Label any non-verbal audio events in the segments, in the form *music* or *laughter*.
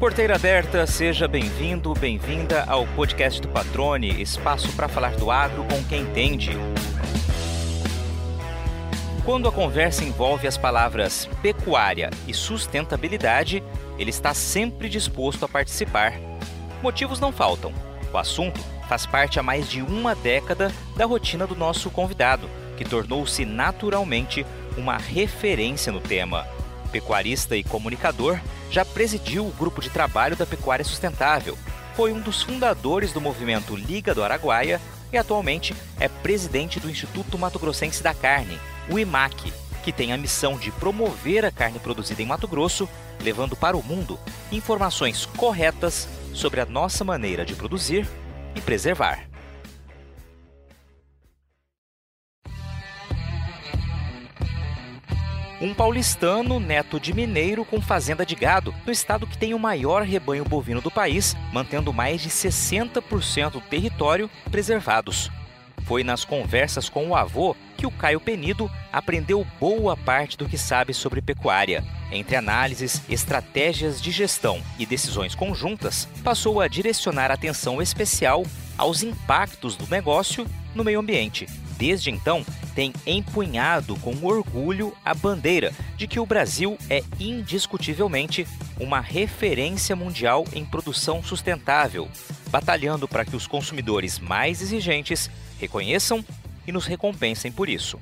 Porteira aberta, seja bem-vindo, bem-vinda ao podcast do Patrone, espaço para falar do agro com quem entende. Quando a conversa envolve as palavras pecuária e sustentabilidade, ele está sempre disposto a participar. Motivos não faltam. O assunto faz parte há mais de uma década da rotina do nosso convidado, que tornou-se naturalmente uma referência no tema. Pecuarista e comunicador, já presidiu o grupo de trabalho da pecuária sustentável, foi um dos fundadores do movimento Liga do Araguaia e atualmente é presidente do Instituto Mato Grossense da Carne, o IMAC, que tem a missão de promover a carne produzida em Mato Grosso, levando para o mundo informações corretas sobre a nossa maneira de produzir e preservar. Um paulistano, neto de mineiro com fazenda de gado, no estado que tem o maior rebanho bovino do país, mantendo mais de 60% do território preservados. Foi nas conversas com o avô que o Caio Penido aprendeu boa parte do que sabe sobre pecuária. Entre análises, estratégias de gestão e decisões conjuntas, passou a direcionar atenção especial aos impactos do negócio no meio ambiente. Desde então, tem empunhado com orgulho a bandeira de que o Brasil é indiscutivelmente uma referência mundial em produção sustentável, batalhando para que os consumidores mais exigentes reconheçam e nos recompensem por isso.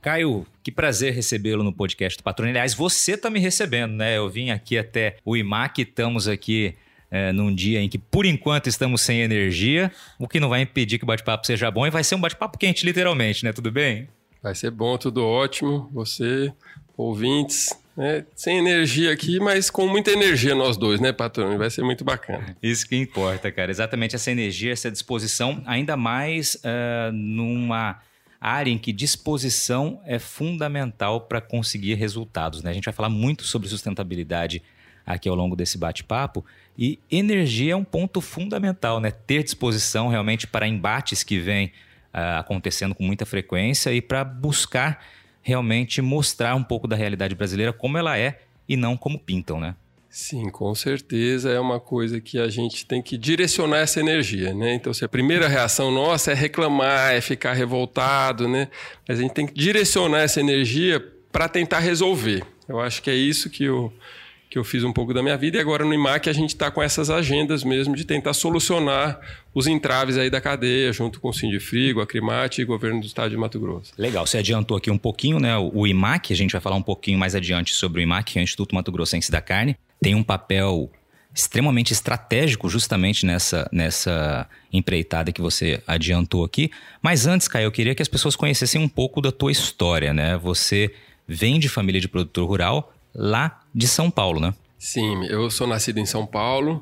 Caio, que prazer recebê-lo no podcast do Patrônio. Aliás, você está me recebendo, né? Eu vim aqui até o IMAC, estamos aqui é, num dia em que, por enquanto, estamos sem energia, o que não vai impedir que o bate-papo seja bom e vai ser um bate-papo quente, literalmente, né? Tudo bem? Vai ser bom, tudo ótimo. Você, ouvintes, né? sem energia aqui, mas com muita energia nós dois, né, patrão? Vai ser muito bacana. Isso que importa, cara. Exatamente essa energia, essa disposição, ainda mais uh, numa área em que disposição é fundamental para conseguir resultados. Né? A gente vai falar muito sobre sustentabilidade aqui ao longo desse bate-papo e energia é um ponto fundamental, né? Ter disposição realmente para embates que vêm uh, acontecendo com muita frequência e para buscar realmente mostrar um pouco da realidade brasileira como ela é e não como pintam, né? Sim, com certeza é uma coisa que a gente tem que direcionar essa energia, né? Então, se a primeira reação nossa é reclamar, é ficar revoltado, né? Mas a gente tem que direcionar essa energia para tentar resolver. Eu acho que é isso que eu, que eu fiz um pouco da minha vida e agora no IMAC a gente está com essas agendas mesmo de tentar solucionar os entraves aí da cadeia, junto com o Sindifrigo, a Crimate e o governo do estado de Mato Grosso. Legal, você adiantou aqui um pouquinho, né? O IMAC, a gente vai falar um pouquinho mais adiante sobre o IMAC, que é o Instituto Mato Grossense da Carne tem um papel extremamente estratégico justamente nessa, nessa empreitada que você adiantou aqui. Mas antes, Caio, eu queria que as pessoas conhecessem um pouco da tua história, né? Você vem de família de produtor rural lá de São Paulo, né? Sim, eu sou nascido em São Paulo.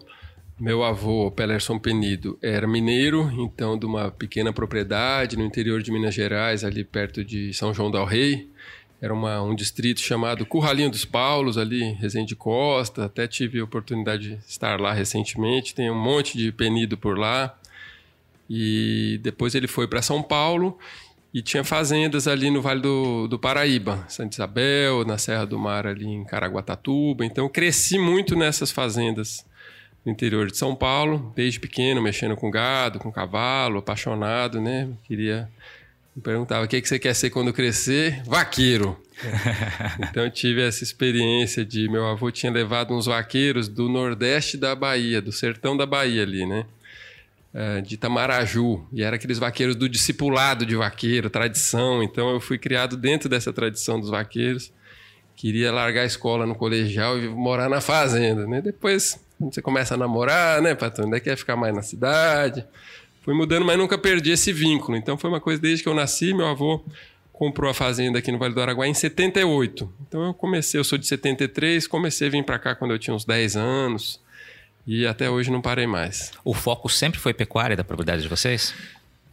Meu avô, Pelerson Penido, era mineiro, então de uma pequena propriedade no interior de Minas Gerais, ali perto de São João del Rei. Era uma, um distrito chamado Curralinho dos Paulos, ali, Resende Costa. Até tive a oportunidade de estar lá recentemente. Tem um monte de penido por lá. E depois ele foi para São Paulo e tinha fazendas ali no Vale do, do Paraíba, Santa Isabel, na Serra do Mar, ali em Caraguatatuba. Então eu cresci muito nessas fazendas no interior de São Paulo, desde pequeno, mexendo com gado, com cavalo, apaixonado, né? Queria me perguntava o que, que você quer ser quando crescer? Vaqueiro. *laughs* então eu tive essa experiência de meu avô tinha levado uns vaqueiros do nordeste da Bahia, do sertão da Bahia ali, né? É, de Tamaraju. E era aqueles vaqueiros do discipulado de vaqueiro, tradição. Então eu fui criado dentro dessa tradição dos vaqueiros. Queria largar a escola no colegial e morar na fazenda, né? Depois, você começa a namorar, né, patrão? Ainda quer ficar mais na cidade fui mudando, mas nunca perdi esse vínculo. Então foi uma coisa desde que eu nasci, meu avô comprou a fazenda aqui no Vale do Araguaia em 78. Então eu comecei, eu sou de 73, comecei a vir para cá quando eu tinha uns 10 anos e até hoje não parei mais. O foco sempre foi pecuária da propriedade de vocês?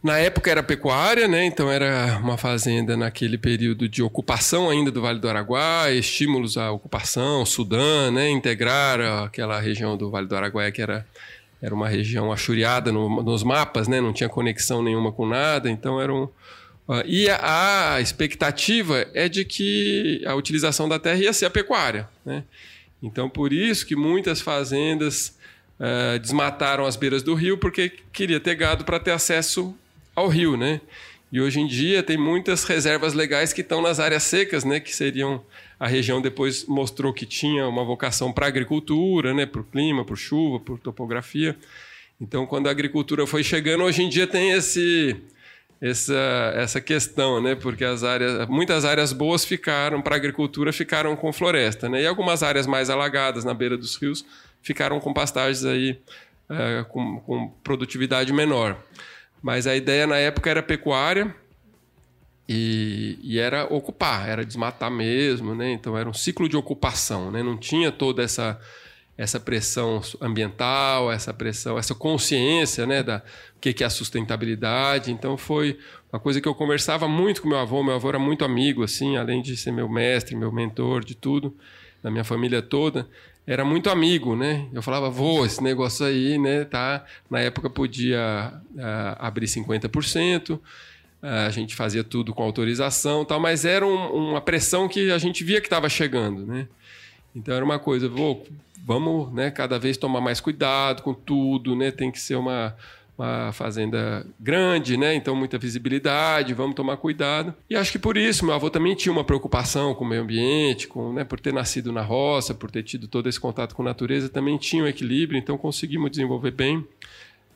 Na época era pecuária, né? Então era uma fazenda naquele período de ocupação ainda do Vale do Araguaia, estímulos à ocupação, Sudã, né? Integrar aquela região do Vale do Araguaia que era era uma região achuriada no, nos mapas, né? não tinha conexão nenhuma com nada, então era um, Uh, e a, a, expectativa é de que a utilização da terra ia ser a pecuária. Né? Então, por isso que muitas fazendas uh, desmataram as beiras do rio, porque queria ter gado para ter acesso ao rio. Né? E hoje em dia tem muitas reservas legais que estão nas áreas secas, né? que seriam. A região depois mostrou que tinha uma vocação para agricultura, né? para o clima, por chuva, por topografia. Então, quando a agricultura foi chegando, hoje em dia tem esse essa, essa questão, né? Porque as áreas, muitas áreas boas ficaram para a agricultura ficaram com floresta, né? E algumas áreas mais alagadas na beira dos rios ficaram com pastagens aí é, com, com produtividade menor. Mas a ideia na época era pecuária e, e, era ocupar, era desmatar mesmo, né? Então era um ciclo de ocupação, né? Não tinha toda essa essa pressão ambiental, essa pressão, essa consciência, né, da o que é a sustentabilidade. Então foi uma coisa que eu conversava muito com meu avô. Meu avô era muito amigo, assim, além de ser meu mestre, meu mentor, de tudo, da minha família toda, era muito amigo, né? Eu falava, vô, esse negócio aí, né, tá? Na época podia uh, abrir 50%. Uh, a gente fazia tudo com autorização, tal, mas era um, uma pressão que a gente via que estava chegando, né? Então era uma coisa, vô, vamos né, cada vez tomar mais cuidado com tudo, né? Tem que ser uma, uma fazenda grande, né? Então muita visibilidade, vamos tomar cuidado. E acho que por isso meu avô também tinha uma preocupação com o meio ambiente, com, né, por ter nascido na roça, por ter tido todo esse contato com a natureza, também tinha um equilíbrio, então conseguimos desenvolver bem.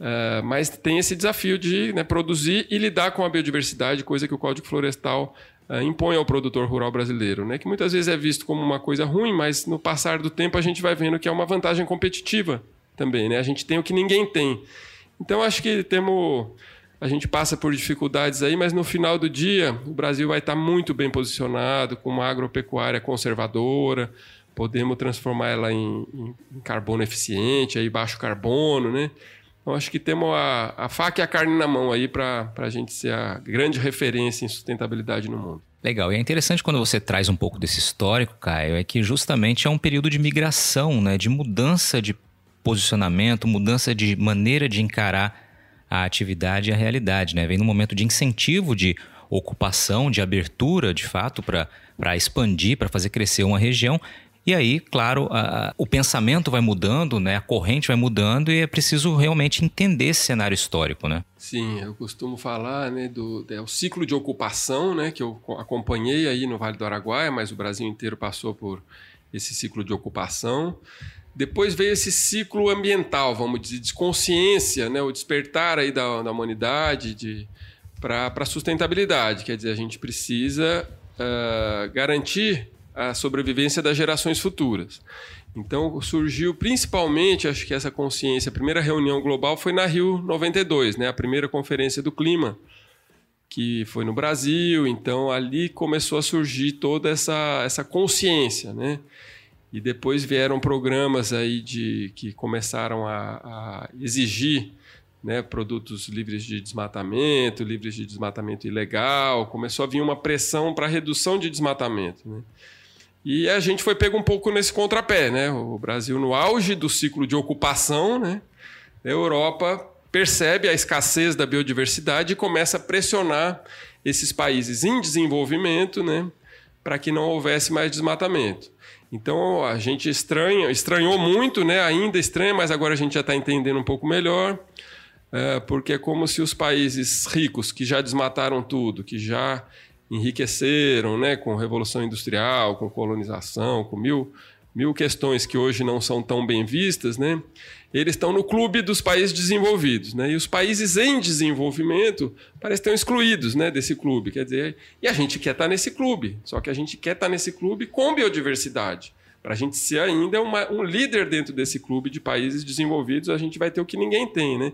Uh, mas tem esse desafio de né, produzir e lidar com a biodiversidade, coisa que o Código Florestal uh, impõe ao produtor rural brasileiro, né? que muitas vezes é visto como uma coisa ruim, mas no passar do tempo a gente vai vendo que é uma vantagem competitiva também. Né? A gente tem o que ninguém tem. Então acho que temos. A gente passa por dificuldades aí, mas no final do dia o Brasil vai estar muito bem posicionado, com uma agropecuária conservadora, podemos transformar ela em, em carbono eficiente, aí baixo carbono, né? Então, acho que temos a, a faca e a carne na mão aí para a gente ser a grande referência em sustentabilidade no mundo. Legal. E é interessante quando você traz um pouco desse histórico, Caio, é que justamente é um período de migração, né, de mudança de posicionamento, mudança de maneira de encarar a atividade e a realidade. Né? Vem num momento de incentivo, de ocupação, de abertura, de fato, para expandir, para fazer crescer uma região. E aí, claro, a, o pensamento vai mudando, né? a corrente vai mudando e é preciso realmente entender esse cenário histórico. Né? Sim, eu costumo falar né, do é o ciclo de ocupação né, que eu acompanhei aí no Vale do Araguaia, mas o Brasil inteiro passou por esse ciclo de ocupação. Depois veio esse ciclo ambiental, vamos dizer, de consciência, né, o despertar aí da, da humanidade para a sustentabilidade. Quer dizer, a gente precisa uh, garantir a sobrevivência das gerações futuras. Então surgiu principalmente, acho que essa consciência, a primeira reunião global foi na Rio 92, né, a primeira conferência do clima, que foi no Brasil. Então ali começou a surgir toda essa, essa consciência, né? E depois vieram programas aí de que começaram a, a exigir né, produtos livres de desmatamento, livres de desmatamento ilegal. Começou a vir uma pressão para redução de desmatamento. Né? E a gente foi pego um pouco nesse contrapé, né? O Brasil no auge do ciclo de ocupação, né? A Europa percebe a escassez da biodiversidade e começa a pressionar esses países em desenvolvimento, né? Para que não houvesse mais desmatamento. Então a gente estranha, estranhou muito, né? Ainda estranha, mas agora a gente já está entendendo um pouco melhor, é, porque é como se os países ricos que já desmataram tudo, que já enriqueceram, né, com revolução industrial, com colonização, com mil, mil questões que hoje não são tão bem vistas, né? Eles estão no clube dos países desenvolvidos, né? E os países em desenvolvimento parecem estão excluídos, né, desse clube. Quer dizer, e a gente quer estar nesse clube, só que a gente quer estar nesse clube com biodiversidade. Para a gente ser ainda uma, um líder dentro desse clube de países desenvolvidos, a gente vai ter o que ninguém tem, né?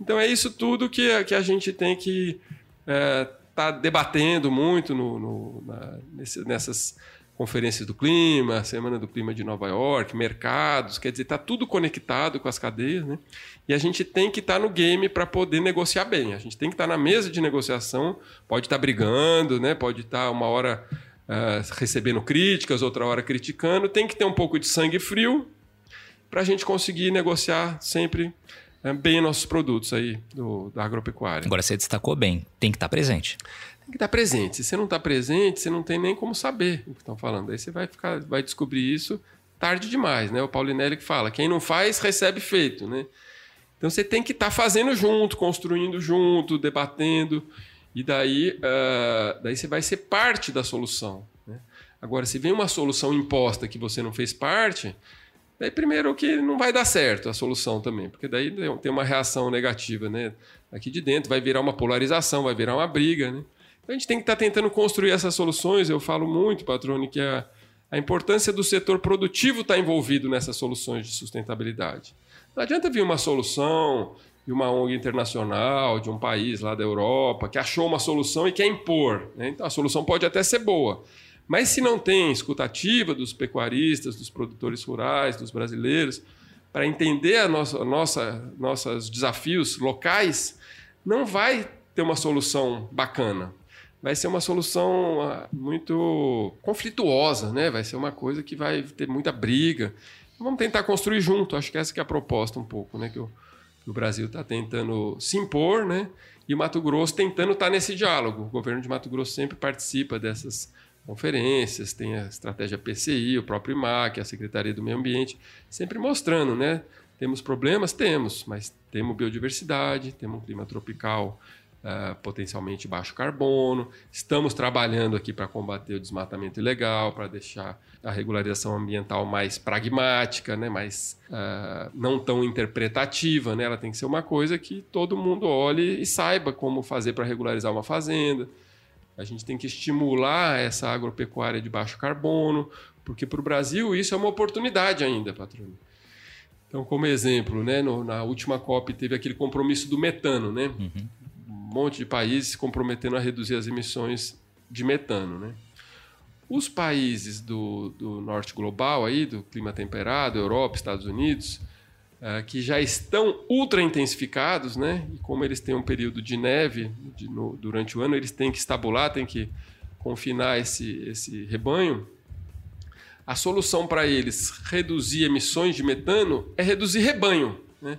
Então é isso tudo que, que a gente tem que é, está debatendo muito no, no, na, nesse, nessas conferências do clima, Semana do Clima de Nova York, mercados, quer dizer, está tudo conectado com as cadeias, né? E a gente tem que estar tá no game para poder negociar bem. A gente tem que estar tá na mesa de negociação, pode estar tá brigando, né? Pode estar tá uma hora uh, recebendo críticas, outra hora criticando. Tem que ter um pouco de sangue frio para a gente conseguir negociar sempre é, bem nossos produtos aí do, da agropecuária. Agora você destacou bem, tem que estar presente. Que estar presente. Se você não está presente, você não tem nem como saber o que estão falando. Aí você vai ficar, vai descobrir isso tarde demais, né? O Paulinelli que fala, quem não faz recebe feito, né? Então você tem que estar fazendo junto, construindo junto, debatendo e daí, uh, daí você vai ser parte da solução. Né? Agora, se vem uma solução imposta que você não fez parte, Daí, primeiro, que não vai dar certo a solução também, porque daí tem uma reação negativa, né? Aqui de dentro vai virar uma polarização, vai virar uma briga, né? A gente tem que estar tá tentando construir essas soluções. Eu falo muito, Patrone, que a, a importância do setor produtivo estar tá envolvido nessas soluções de sustentabilidade. Não adianta vir uma solução de uma ONG internacional, de um país lá da Europa, que achou uma solução e quer impor. Né? Então a solução pode até ser boa, mas se não tem escutativa dos pecuaristas, dos produtores rurais, dos brasileiros, para entender a nossa, nossa, nossos desafios locais, não vai ter uma solução bacana. Vai ser uma solução ah, muito conflituosa, né? Vai ser uma coisa que vai ter muita briga. Vamos tentar construir junto. Acho que essa que é a proposta um pouco, né? Que o, que o Brasil está tentando se impor, né? E o Mato Grosso tentando estar tá nesse diálogo. O governo de Mato Grosso sempre participa dessas conferências, tem a estratégia PCI, o próprio IMAC, a Secretaria do Meio Ambiente, sempre mostrando, né? Temos problemas? Temos, mas temos biodiversidade, temos um clima tropical uh, potencialmente baixo carbono, estamos trabalhando aqui para combater o desmatamento ilegal, para deixar a regularização ambiental mais pragmática, né? mais uh, não tão interpretativa, né? ela tem que ser uma coisa que todo mundo olhe e saiba como fazer para regularizar uma fazenda. A gente tem que estimular essa agropecuária de baixo carbono, porque para o Brasil isso é uma oportunidade ainda, patrônio. Então, como exemplo, né, no, na última COP teve aquele compromisso do metano, né? Uhum. Monte de países se comprometendo a reduzir as emissões de metano, né? Os países do, do norte global, aí, do clima temperado, Europa, Estados Unidos, uh, que já estão ultra intensificados, né? E como eles têm um período de neve de, no, durante o ano, eles têm que estabular, têm que confinar esse, esse rebanho. A solução para eles reduzir emissões de metano é reduzir rebanho, né?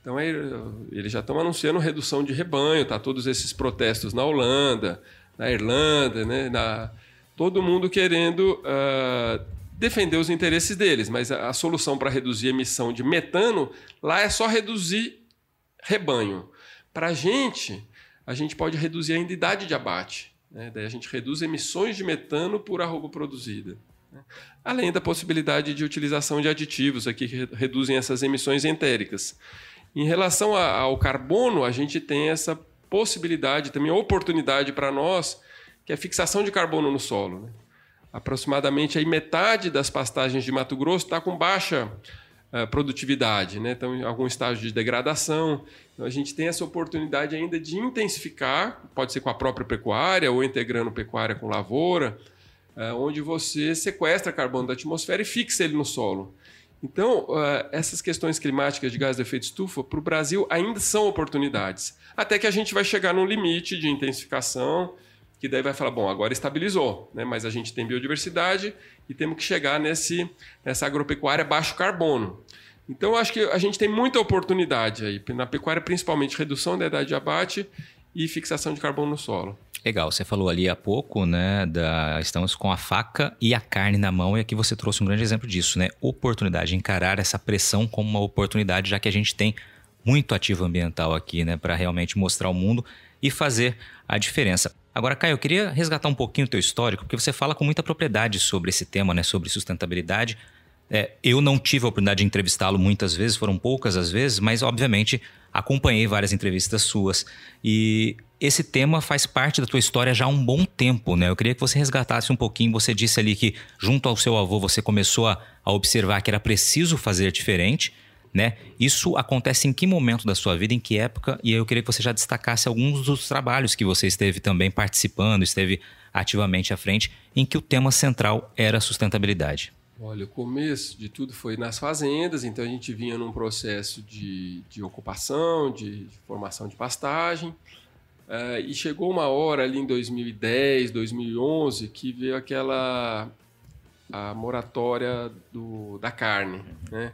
Então, eles já estão anunciando redução de rebanho, tá? Todos esses protestos na Holanda, na Irlanda, né? Na, todo mundo querendo uh, defender os interesses deles, mas a, a solução para reduzir a emissão de metano lá é só reduzir rebanho. Para a gente, a gente pode reduzir a idade de abate. Né? Daí a gente reduz emissões de metano por arroba produzida. Né? Além da possibilidade de utilização de aditivos aqui que reduzem essas emissões entéricas. Em relação a, ao carbono, a gente tem essa possibilidade, também oportunidade para nós, que é a fixação de carbono no solo. Né? aproximadamente aí metade das pastagens de Mato Grosso está com baixa uh, produtividade, né? então em algum estágio de degradação. Então a gente tem essa oportunidade ainda de intensificar, pode ser com a própria pecuária ou integrando pecuária com lavoura, uh, onde você sequestra carbono da atmosfera e fixa ele no solo. Então, uh, essas questões climáticas de gás de efeito estufa para o Brasil ainda são oportunidades. Até que a gente vai chegar num limite de intensificação que daí vai falar, bom, agora estabilizou, né? mas a gente tem biodiversidade e temos que chegar nesse, nessa agropecuária baixo carbono. Então, acho que a gente tem muita oportunidade aí, na pecuária, principalmente redução da idade de abate e fixação de carbono no solo. Legal, você falou ali há pouco, né? Da, estamos com a faca e a carne na mão, e aqui você trouxe um grande exemplo disso, né? Oportunidade, encarar essa pressão como uma oportunidade, já que a gente tem muito ativo ambiental aqui, né? Para realmente mostrar ao mundo e fazer a diferença. Agora, Caio, eu queria resgatar um pouquinho o teu histórico, porque você fala com muita propriedade sobre esse tema, né, sobre sustentabilidade. É, eu não tive a oportunidade de entrevistá-lo muitas vezes, foram poucas as vezes, mas obviamente acompanhei várias entrevistas suas. E esse tema faz parte da tua história já há um bom tempo, né? Eu queria que você resgatasse um pouquinho. Você disse ali que, junto ao seu avô, você começou a, a observar que era preciso fazer diferente né? Isso acontece em que momento da sua vida, em que época? E eu queria que você já destacasse alguns dos trabalhos que você esteve também participando, esteve ativamente à frente, em que o tema central era sustentabilidade. Olha, o começo de tudo foi nas fazendas, então a gente vinha num processo de, de ocupação, de, de formação de pastagem, uh, e chegou uma hora ali em 2010, 2011, que veio aquela a moratória do, da carne, né?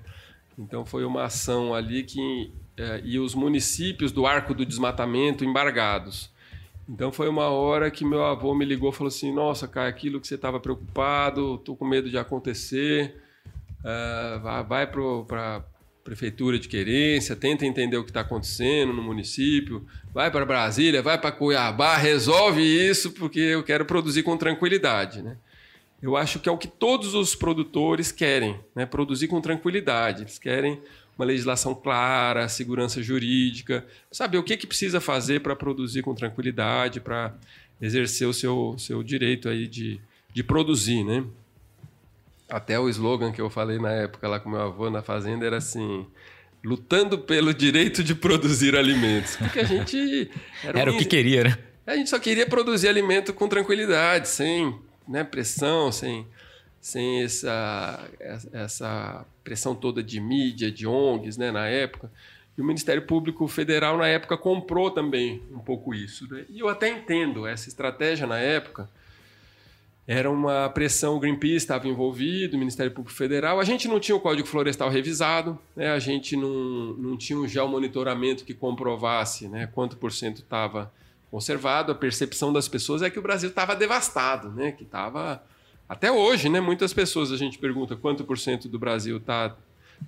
Então foi uma ação ali que é, e os municípios do arco do desmatamento embargados. Então foi uma hora que meu avô me ligou e falou assim: Nossa, cara, aquilo que você estava preocupado, estou com medo de acontecer. Uh, vai para a prefeitura de querência, tenta entender o que está acontecendo no município, vai para Brasília, vai para Cuiabá, resolve isso porque eu quero produzir com tranquilidade. Né? Eu acho que é o que todos os produtores querem, né? produzir com tranquilidade. Eles querem uma legislação clara, segurança jurídica, saber o que, que precisa fazer para produzir com tranquilidade, para exercer o seu, seu direito aí de, de produzir, né? Até o slogan que eu falei na época lá com meu avô na fazenda era assim: lutando pelo direito de produzir alimentos. Porque a gente. *laughs* Era, era um... o que queria, né? A gente só queria produzir alimento com tranquilidade, sem né, pressão, sem sem essa, essa pressão toda de mídia, de ONGs né, na época. E o Ministério Público Federal, na época, comprou também um pouco isso. Né? E eu até entendo essa estratégia na época. Era uma pressão, o Greenpeace estava envolvido, o Ministério Público Federal. A gente não tinha o Código Florestal revisado, né? a gente não, não tinha um geomonitoramento que comprovasse né, quanto por cento estava conservado. A percepção das pessoas é que o Brasil estava devastado, né? que estava até hoje, né, muitas pessoas a gente pergunta quanto por cento do Brasil está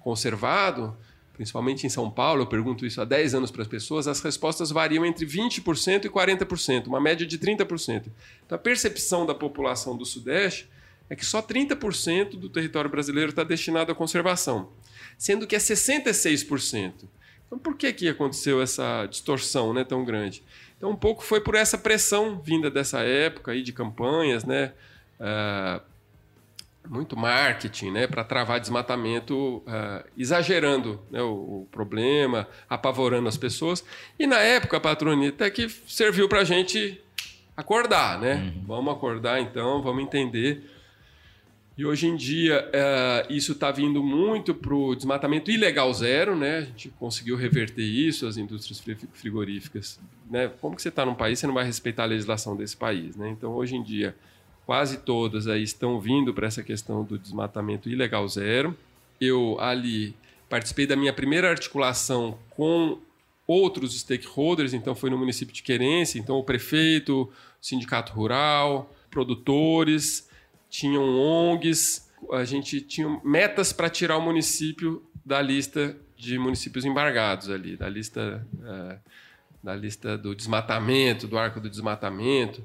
conservado, principalmente em São Paulo, eu pergunto isso há 10 anos para as pessoas, as respostas variam entre 20% e 40%, uma média de 30%. Então a percepção da população do Sudeste é que só 30% do território brasileiro está destinado à conservação, sendo que é 66%. Então por que, que aconteceu essa distorção né, tão grande? Então um pouco foi por essa pressão vinda dessa época aí de campanhas, né? Uh, muito marketing né, para travar desmatamento, uh, exagerando né, o, o, problema, apavorando as pessoas. E na época, a patronita que serviu para a gente acordar, né? Uhum. Vamos acordar então, vamos entender. E hoje em dia uh, isso está vindo muito para o desmatamento ilegal zero, né? A gente conseguiu reverter isso, as indústrias frigoríficas. Né? Como que você está num país, você não vai respeitar a legislação desse país, né? Então hoje em dia quase todas aí estão vindo para essa questão do desmatamento ilegal zero. Eu ali participei da minha primeira articulação com outros stakeholders, então foi no município de Querência, então o prefeito, o sindicato rural, produtores, tinham ONGs, a gente tinha metas para tirar o município da lista de municípios embargados ali, da lista, é, da lista do desmatamento, do arco do desmatamento.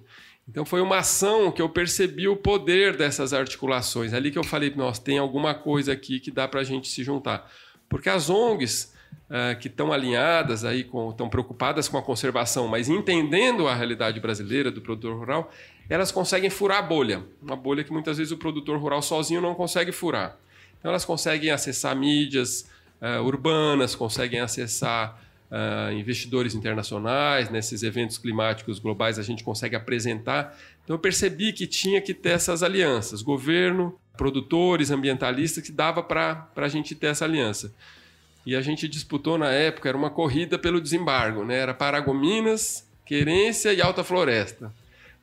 Então foi uma ação que eu percebi o poder dessas articulações. Ali que eu falei, nossa, tem alguma coisa aqui que dá para a gente se juntar. Porque as ONGs uh, que estão alinhadas aí, estão preocupadas com a conservação, mas entendendo a realidade brasileira do produtor rural, elas conseguem furar a bolha. Uma bolha que muitas vezes o produtor rural sozinho não consegue furar. Então elas conseguem acessar mídias uh, urbanas, conseguem acessar uh, investidores internacionais, nesses eventos climáticos globais a gente consegue apresentar. Então eu percebi que tinha que ter essas alianças, governo, produtores, ambientalistas, que dava para a gente ter essa aliança. E a gente disputou na época, era uma corrida pelo desembargo, né? era Paragominas, Querência e Alta Floresta.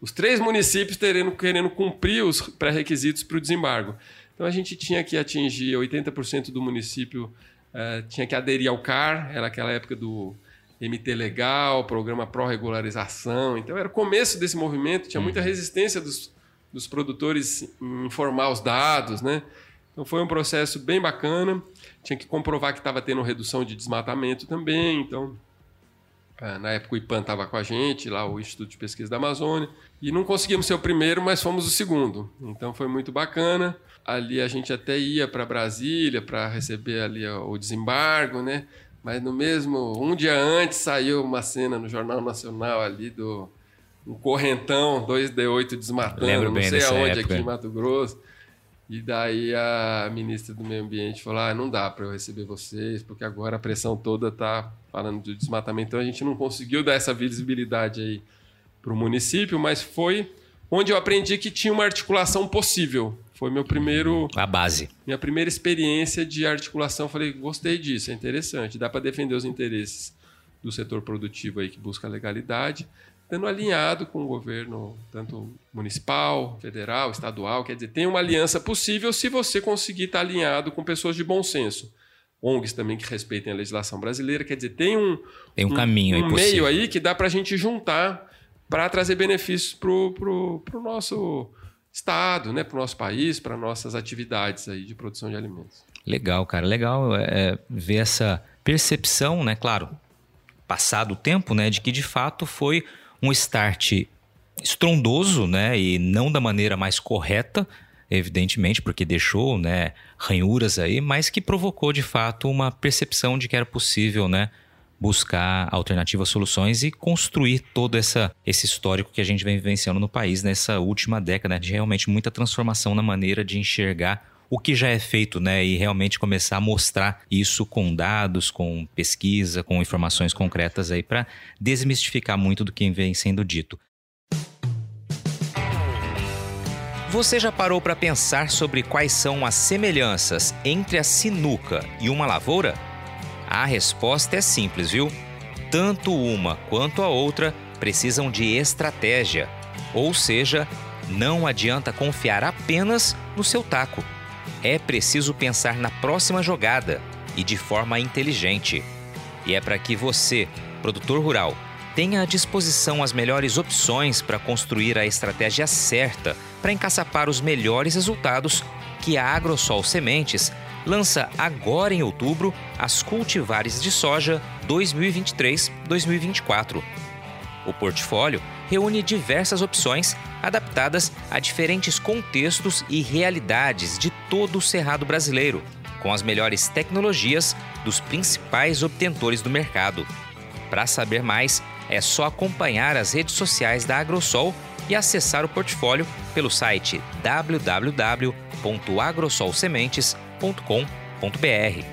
Os três municípios terendo, querendo cumprir os pré-requisitos para o desembargo. Então a gente tinha que atingir 80% do município Uh, tinha que aderir ao CAR, era aquela época do MT Legal, programa pró-regularização. Então era o começo desse movimento, tinha muita uhum. resistência dos, dos produtores em informar os dados, né? Então foi um processo bem bacana. Tinha que comprovar que estava tendo redução de desmatamento também. Então, na época o IPAN estava com a gente, lá o Instituto de Pesquisa da Amazônia. E não conseguimos ser o primeiro, mas fomos o segundo. Então foi muito bacana ali a gente até ia para Brasília para receber ali o desembargo, né? Mas no mesmo um dia antes saiu uma cena no Jornal Nacional ali do um correntão 2D8 desmatando, Lembro não sei aonde época. aqui em Mato Grosso. E daí a ministra do Meio Ambiente falou: ah, não dá para eu receber vocês, porque agora a pressão toda está falando de desmatamento. Então a gente não conseguiu dar essa visibilidade aí para o município, mas foi onde eu aprendi que tinha uma articulação possível foi meu primeiro. A base. Minha primeira experiência de articulação. Falei, gostei disso, é interessante. Dá para defender os interesses do setor produtivo aí que busca legalidade, estando alinhado com o governo, tanto municipal, federal, estadual. Quer dizer, tem uma aliança possível se você conseguir estar alinhado com pessoas de bom senso. ONGs também que respeitem a legislação brasileira. Quer dizer, tem um, tem um, um caminho um aí meio aí que dá para a gente juntar para trazer benefícios para o nosso estado, né, para o nosso país, para nossas atividades aí de produção de alimentos. Legal, cara, legal é, é, ver essa percepção, né, claro, passado o tempo, né, de que de fato foi um start estrondoso, né, e não da maneira mais correta, evidentemente, porque deixou, né, ranhuras aí, mas que provocou de fato uma percepção de que era possível, né, buscar alternativas soluções e construir todo essa, esse histórico que a gente vem vivenciando no país nessa última década, né, de realmente muita transformação na maneira de enxergar o que já é feito, né? E realmente começar a mostrar isso com dados, com pesquisa, com informações concretas aí para desmistificar muito do que vem sendo dito. Você já parou para pensar sobre quais são as semelhanças entre a sinuca e uma lavoura? A resposta é simples, viu? Tanto uma quanto a outra precisam de estratégia, ou seja, não adianta confiar apenas no seu taco. É preciso pensar na próxima jogada e de forma inteligente. E é para que você, produtor rural, tenha à disposição as melhores opções para construir a estratégia certa para encaçapar os melhores resultados que a Agrosol Sementes lança agora em outubro as cultivares de soja 2023-2024. O portfólio reúne diversas opções adaptadas a diferentes contextos e realidades de todo o cerrado brasileiro, com as melhores tecnologias dos principais obtentores do mercado. Para saber mais, é só acompanhar as redes sociais da Agrosol e acessar o portfólio pelo site www.agrosolsementes.com.br.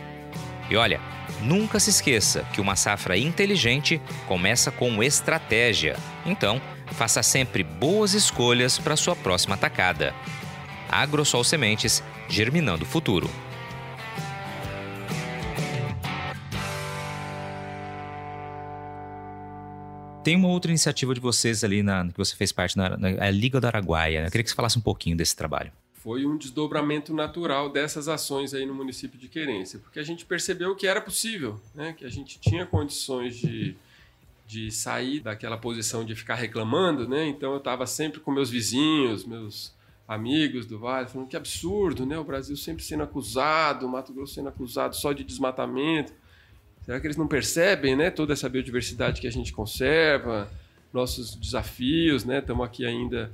E olha, nunca se esqueça que uma safra inteligente começa com estratégia. Então, faça sempre boas escolhas para sua próxima tacada. Agrosol Sementes, germinando o futuro. Tem uma outra iniciativa de vocês ali na, que você fez parte na, na Liga do Araguaia. Né? Eu queria que você falasse um pouquinho desse trabalho. Foi um desdobramento natural dessas ações aí no município de Querência, porque a gente percebeu que era possível, né? que a gente tinha condições de, de sair daquela posição de ficar reclamando, né? Então eu estava sempre com meus vizinhos, meus amigos do Vale, falando que absurdo, né? O Brasil sempre sendo acusado, o Mato Grosso sendo acusado só de desmatamento. Será que eles não percebem, né, toda essa biodiversidade que a gente conserva, nossos desafios, né? Estamos aqui ainda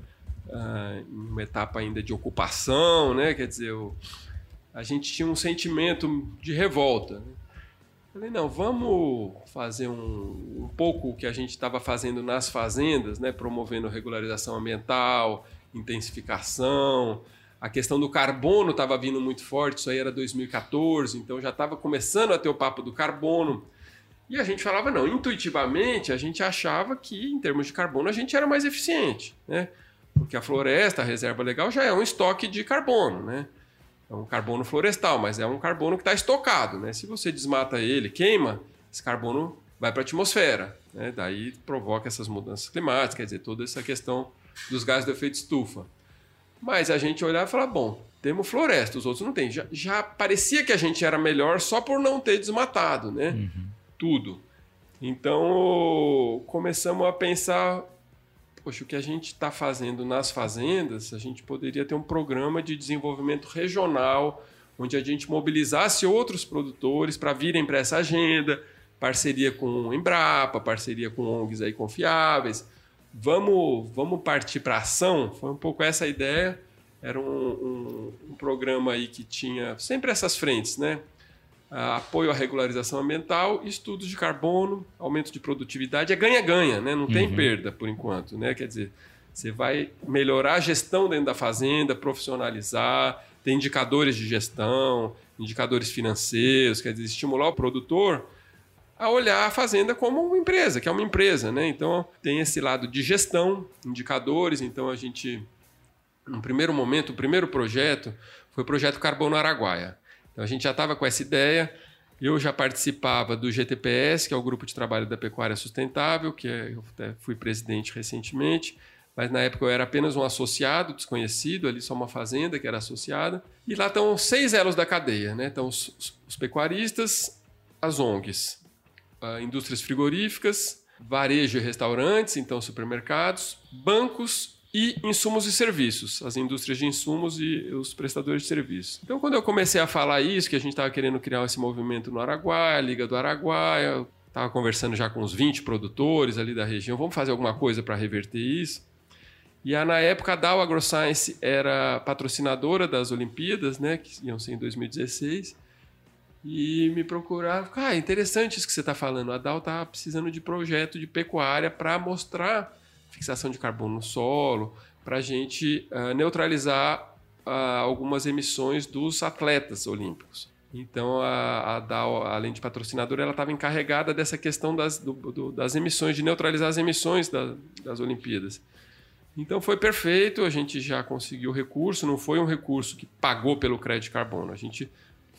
uh, em uma etapa ainda de ocupação, né? Quer dizer, o, a gente tinha um sentimento de revolta. Né? Falei, não, vamos fazer um, um pouco o que a gente estava fazendo nas fazendas, né? Promovendo regularização ambiental, intensificação, a questão do carbono estava vindo muito forte, isso aí era 2014, então já estava começando a ter o papo do carbono. E a gente falava, não, intuitivamente a gente achava que em termos de carbono a gente era mais eficiente, né? Porque a floresta, a reserva legal, já é um estoque de carbono, né? É um carbono florestal, mas é um carbono que está estocado, né? Se você desmata ele, queima, esse carbono vai para a atmosfera, né? Daí provoca essas mudanças climáticas, quer dizer, toda essa questão dos gases do efeito estufa. Mas a gente olhava e falava, bom, temos floresta, os outros não têm. Já, já parecia que a gente era melhor só por não ter desmatado, né? Uhum. Tudo. Então começamos a pensar, poxa, o que a gente está fazendo nas fazendas, a gente poderia ter um programa de desenvolvimento regional, onde a gente mobilizasse outros produtores para virem para essa agenda, parceria com Embrapa, parceria com ONGs aí confiáveis vamos, vamos partir para ação. Foi um pouco essa a ideia. Era um, um, um, programa aí que tinha sempre essas frentes, né? apoio à regularização ambiental, estudos de carbono, aumento de produtividade, é ganha-ganha, né? Não tem uhum. perda por enquanto, né? Quer dizer, você vai melhorar a gestão dentro da fazenda, profissionalizar, ter indicadores de gestão, indicadores financeiros, quer dizer, estimular o produtor a olhar a fazenda como uma empresa, que é uma empresa, né? Então tem esse lado de gestão, indicadores. Então a gente, no primeiro momento, o primeiro projeto foi o projeto Carbono Araguaia. Então a gente já estava com essa ideia. Eu já participava do GTPS, que é o Grupo de Trabalho da Pecuária Sustentável, que é, eu fui presidente recentemente. mas na época eu era apenas um associado desconhecido, ali só uma fazenda que era associada. E lá estão seis elos da cadeia, né? Então, os, os pecuaristas, as ONGs, indústrias frigoríficas, varejo e restaurantes, então supermercados, bancos e insumos e serviços, as indústrias de insumos e os prestadores de serviços. Então, quando eu comecei a falar isso, que a gente estava querendo criar esse movimento no Araguaia, Liga do Araguaia, estava conversando já com uns 20 produtores ali da região, vamos fazer alguma coisa para reverter isso. E na época a Dow AgroScience era patrocinadora das Olimpíadas, né, que iam ser em 2016. E me procuraram, ah, interessante isso que você está falando. A Dow está precisando de projeto de pecuária para mostrar fixação de carbono no solo, para a gente uh, neutralizar uh, algumas emissões dos atletas olímpicos. Então, a, a além de patrocinadora, ela estava encarregada dessa questão das, do, do, das emissões, de neutralizar as emissões da, das Olimpíadas. Então, foi perfeito, a gente já conseguiu o recurso, não foi um recurso que pagou pelo crédito carbono, a gente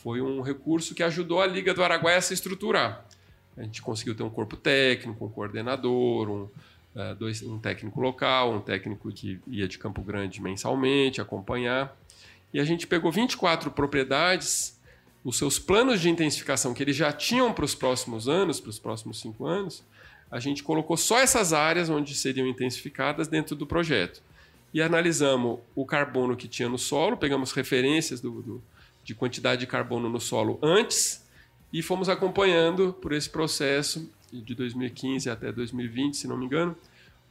foi um recurso que ajudou a Liga do Araguaia a se estruturar. A gente conseguiu ter um corpo técnico, um coordenador, um, uh, dois, um técnico local, um técnico que ia de Campo Grande mensalmente acompanhar. E a gente pegou 24 propriedades os seus planos de intensificação que eles já tinham para os próximos anos, para os próximos cinco anos, a gente colocou só essas áreas onde seriam intensificadas dentro do projeto. E analisamos o carbono que tinha no solo, pegamos referências do, do, de quantidade de carbono no solo antes e fomos acompanhando por esse processo de 2015 até 2020, se não me engano,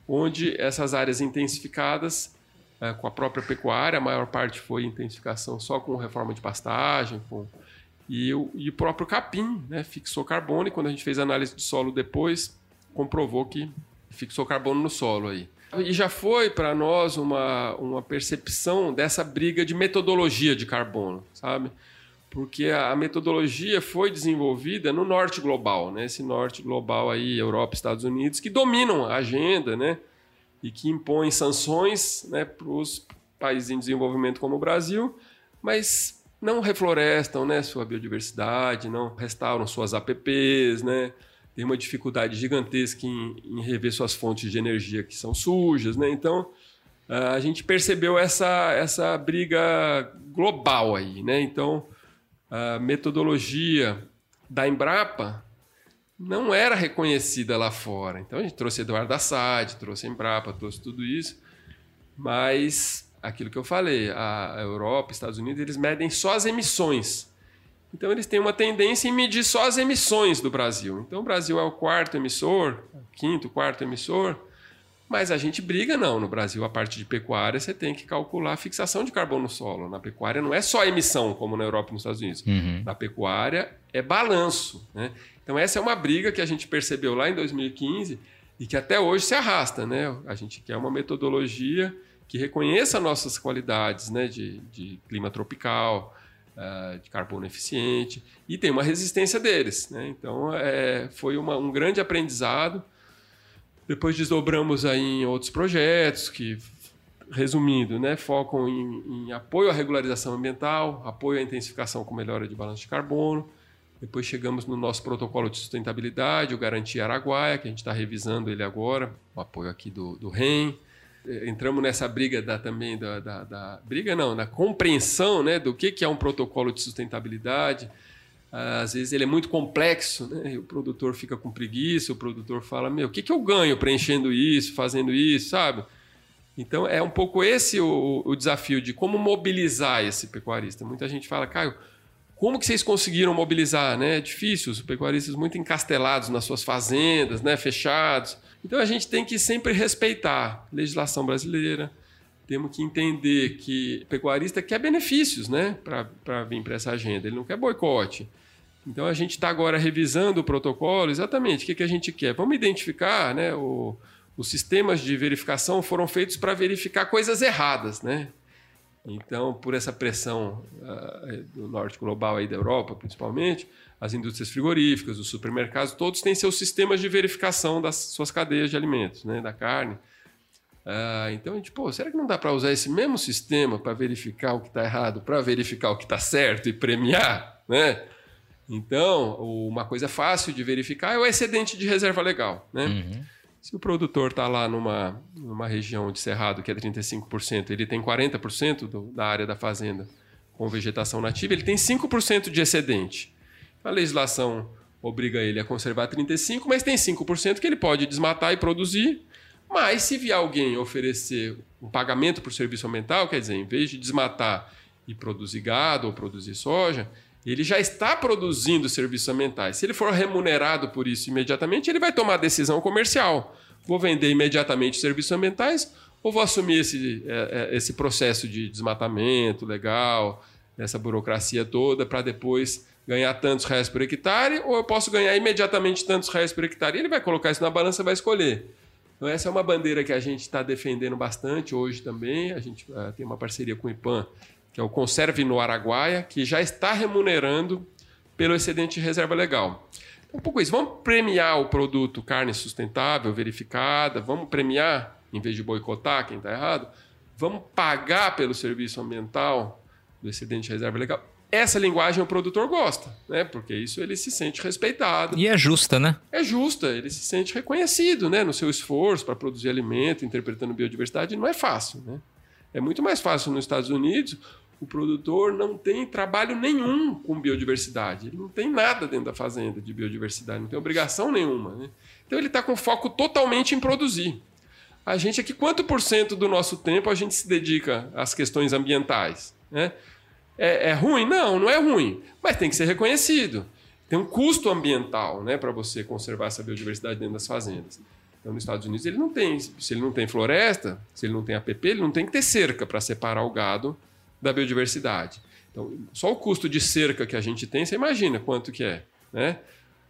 onde essas áreas intensificadas é, com a própria pecuária, a maior parte foi intensificação só com reforma de pastagem, com e, o, e o próprio capim né, fixou carbono, e quando a gente fez análise de solo depois, comprovou que fixou carbono no solo aí. E já foi para nós uma, uma percepção dessa briga de metodologia de carbono, sabe? Porque a, metodologia foi desenvolvida no norte global, né? Esse norte global aí, Europa, Estados Unidos, que dominam a agenda, né? E que impõem sanções né, para os países em desenvolvimento como o Brasil, mas não reflorestam né, sua biodiversidade, não restauram suas APPs, né? Tem uma dificuldade gigantesca em, em, rever suas fontes de energia que são sujas. Né? Então, a gente percebeu essa, essa briga global aí. Né? Então, a metodologia da Embrapa não era reconhecida lá fora. Então, a gente trouxe Eduardo Assad, trouxe Embrapa, trouxe tudo isso, mas aquilo que eu falei, a Europa, Estados Unidos, eles medem só as emissões. Então eles têm uma tendência em medir só as emissões do Brasil. Então o Brasil é o quarto emissor, quinto, quarto emissor, mas a gente briga não. No Brasil, a parte de pecuária, você tem que calcular a fixação de carbono no solo. Na pecuária não é só emissão, como na Europa e nos Estados Unidos. Uhum. Na pecuária é balanço. Né? Então essa é uma briga que a gente percebeu lá em 2015 e que até hoje se arrasta. Né? A gente quer uma metodologia que reconheça nossas qualidades né, de, de clima tropical, uh, de carbono eficiente, e tem uma resistência deles. Né? Então, é, foi uma, um grande aprendizado. Depois desdobramos aí em outros projetos que, resumindo, né, focam em, em apoio à regularização ambiental, apoio à intensificação com melhora de balanço de carbono, depois chegamos no nosso protocolo de sustentabilidade, o Garantia Araguaia, que a gente está revisando ele agora, o apoio aqui do, do REM. Eh, entramos nessa briga da, também da, da, da, briga não, da compreensão né, do que, que é um protocolo de sustentabilidade. Às vezes ele é muito complexo, né? o produtor fica com preguiça, o produtor fala, meu, o que, que eu ganho preenchendo isso, fazendo isso, sabe? Então é um pouco esse o, o desafio de como mobilizar esse pecuarista. Muita gente fala, Caio, como que vocês conseguiram mobilizar? Né? É difícil, os pecuaristas muito encastelados nas suas fazendas, né? fechados. Então a gente tem que sempre respeitar a legislação brasileira, temos que entender que o pecuarista quer benefícios né, para vir para essa agenda, ele não quer boicote. Então a gente está agora revisando o protocolo, exatamente o que, que a gente quer. Vamos identificar, né, o, os sistemas de verificação foram feitos para verificar coisas erradas, né? Então, por essa pressão uh, do norte global aí da Europa, principalmente, as indústrias frigoríficas, os supermercados, todos têm seus sistemas de verificação das suas cadeias de alimentos, né, da carne. Ah, então a gente, pô, será que não dá para usar esse mesmo sistema para verificar o que está errado, para verificar o que está certo e premiar, né? Então, uma coisa fácil de verificar é o excedente de reserva legal, né? Uhum. Se o produtor está lá numa, numa região de cerrado que é 35%, ele tem 40% do, da área da fazenda com vegetação nativa, ele tem 5% de excedente. A legislação obriga ele a conservar 35%, mas tem 5% que ele pode desmatar e produzir. Mas se vier alguém oferecer um pagamento por serviço ambiental, quer dizer, em vez de desmatar e produzir gado ou produzir soja, ele já está produzindo serviços ambientais. Se ele for remunerado por isso imediatamente, ele vai tomar decisão comercial. Vou vender imediatamente serviços ambientais ou vou assumir esse, é, é, esse processo de desmatamento legal, essa burocracia toda, para depois ganhar tantos reais por hectare, ou eu posso ganhar imediatamente tantos reais por hectare. Ele vai colocar isso na balança e vai escolher. Então, essa é uma bandeira que a gente está defendendo bastante hoje também. A gente uh, tem uma parceria com o IPAM que é o Conserve no Araguaia, que já está remunerando pelo excedente de reserva legal. Então, um pouco isso. Vamos premiar o produto carne sustentável, verificada, vamos premiar, em vez de boicotar quem está errado, vamos pagar pelo serviço ambiental do excedente de reserva legal. Essa linguagem o produtor gosta, né? Porque isso ele se sente respeitado. E é justa, né? É justa, ele se sente reconhecido, né? No seu esforço para produzir alimento, interpretando biodiversidade, não é fácil, né? É muito mais fácil nos Estados Unidos o produtor não tem trabalho nenhum com biodiversidade. Ele não tem nada dentro da fazenda de biodiversidade, não tem obrigação nenhuma. Né? Então ele está com foco totalmente em produzir. A gente aqui, quanto por cento do nosso tempo a gente se dedica às questões ambientais? Né? É, é ruim? Não, não é ruim. Mas tem que ser reconhecido. Tem um custo ambiental né, para você conservar essa biodiversidade dentro das fazendas. Então, nos Estados Unidos, ele não tem. Se ele não tem floresta, se ele não tem APP, ele não tem que ter cerca para separar o gado da biodiversidade. Então, só o custo de cerca que a gente tem, você imagina quanto que é, né?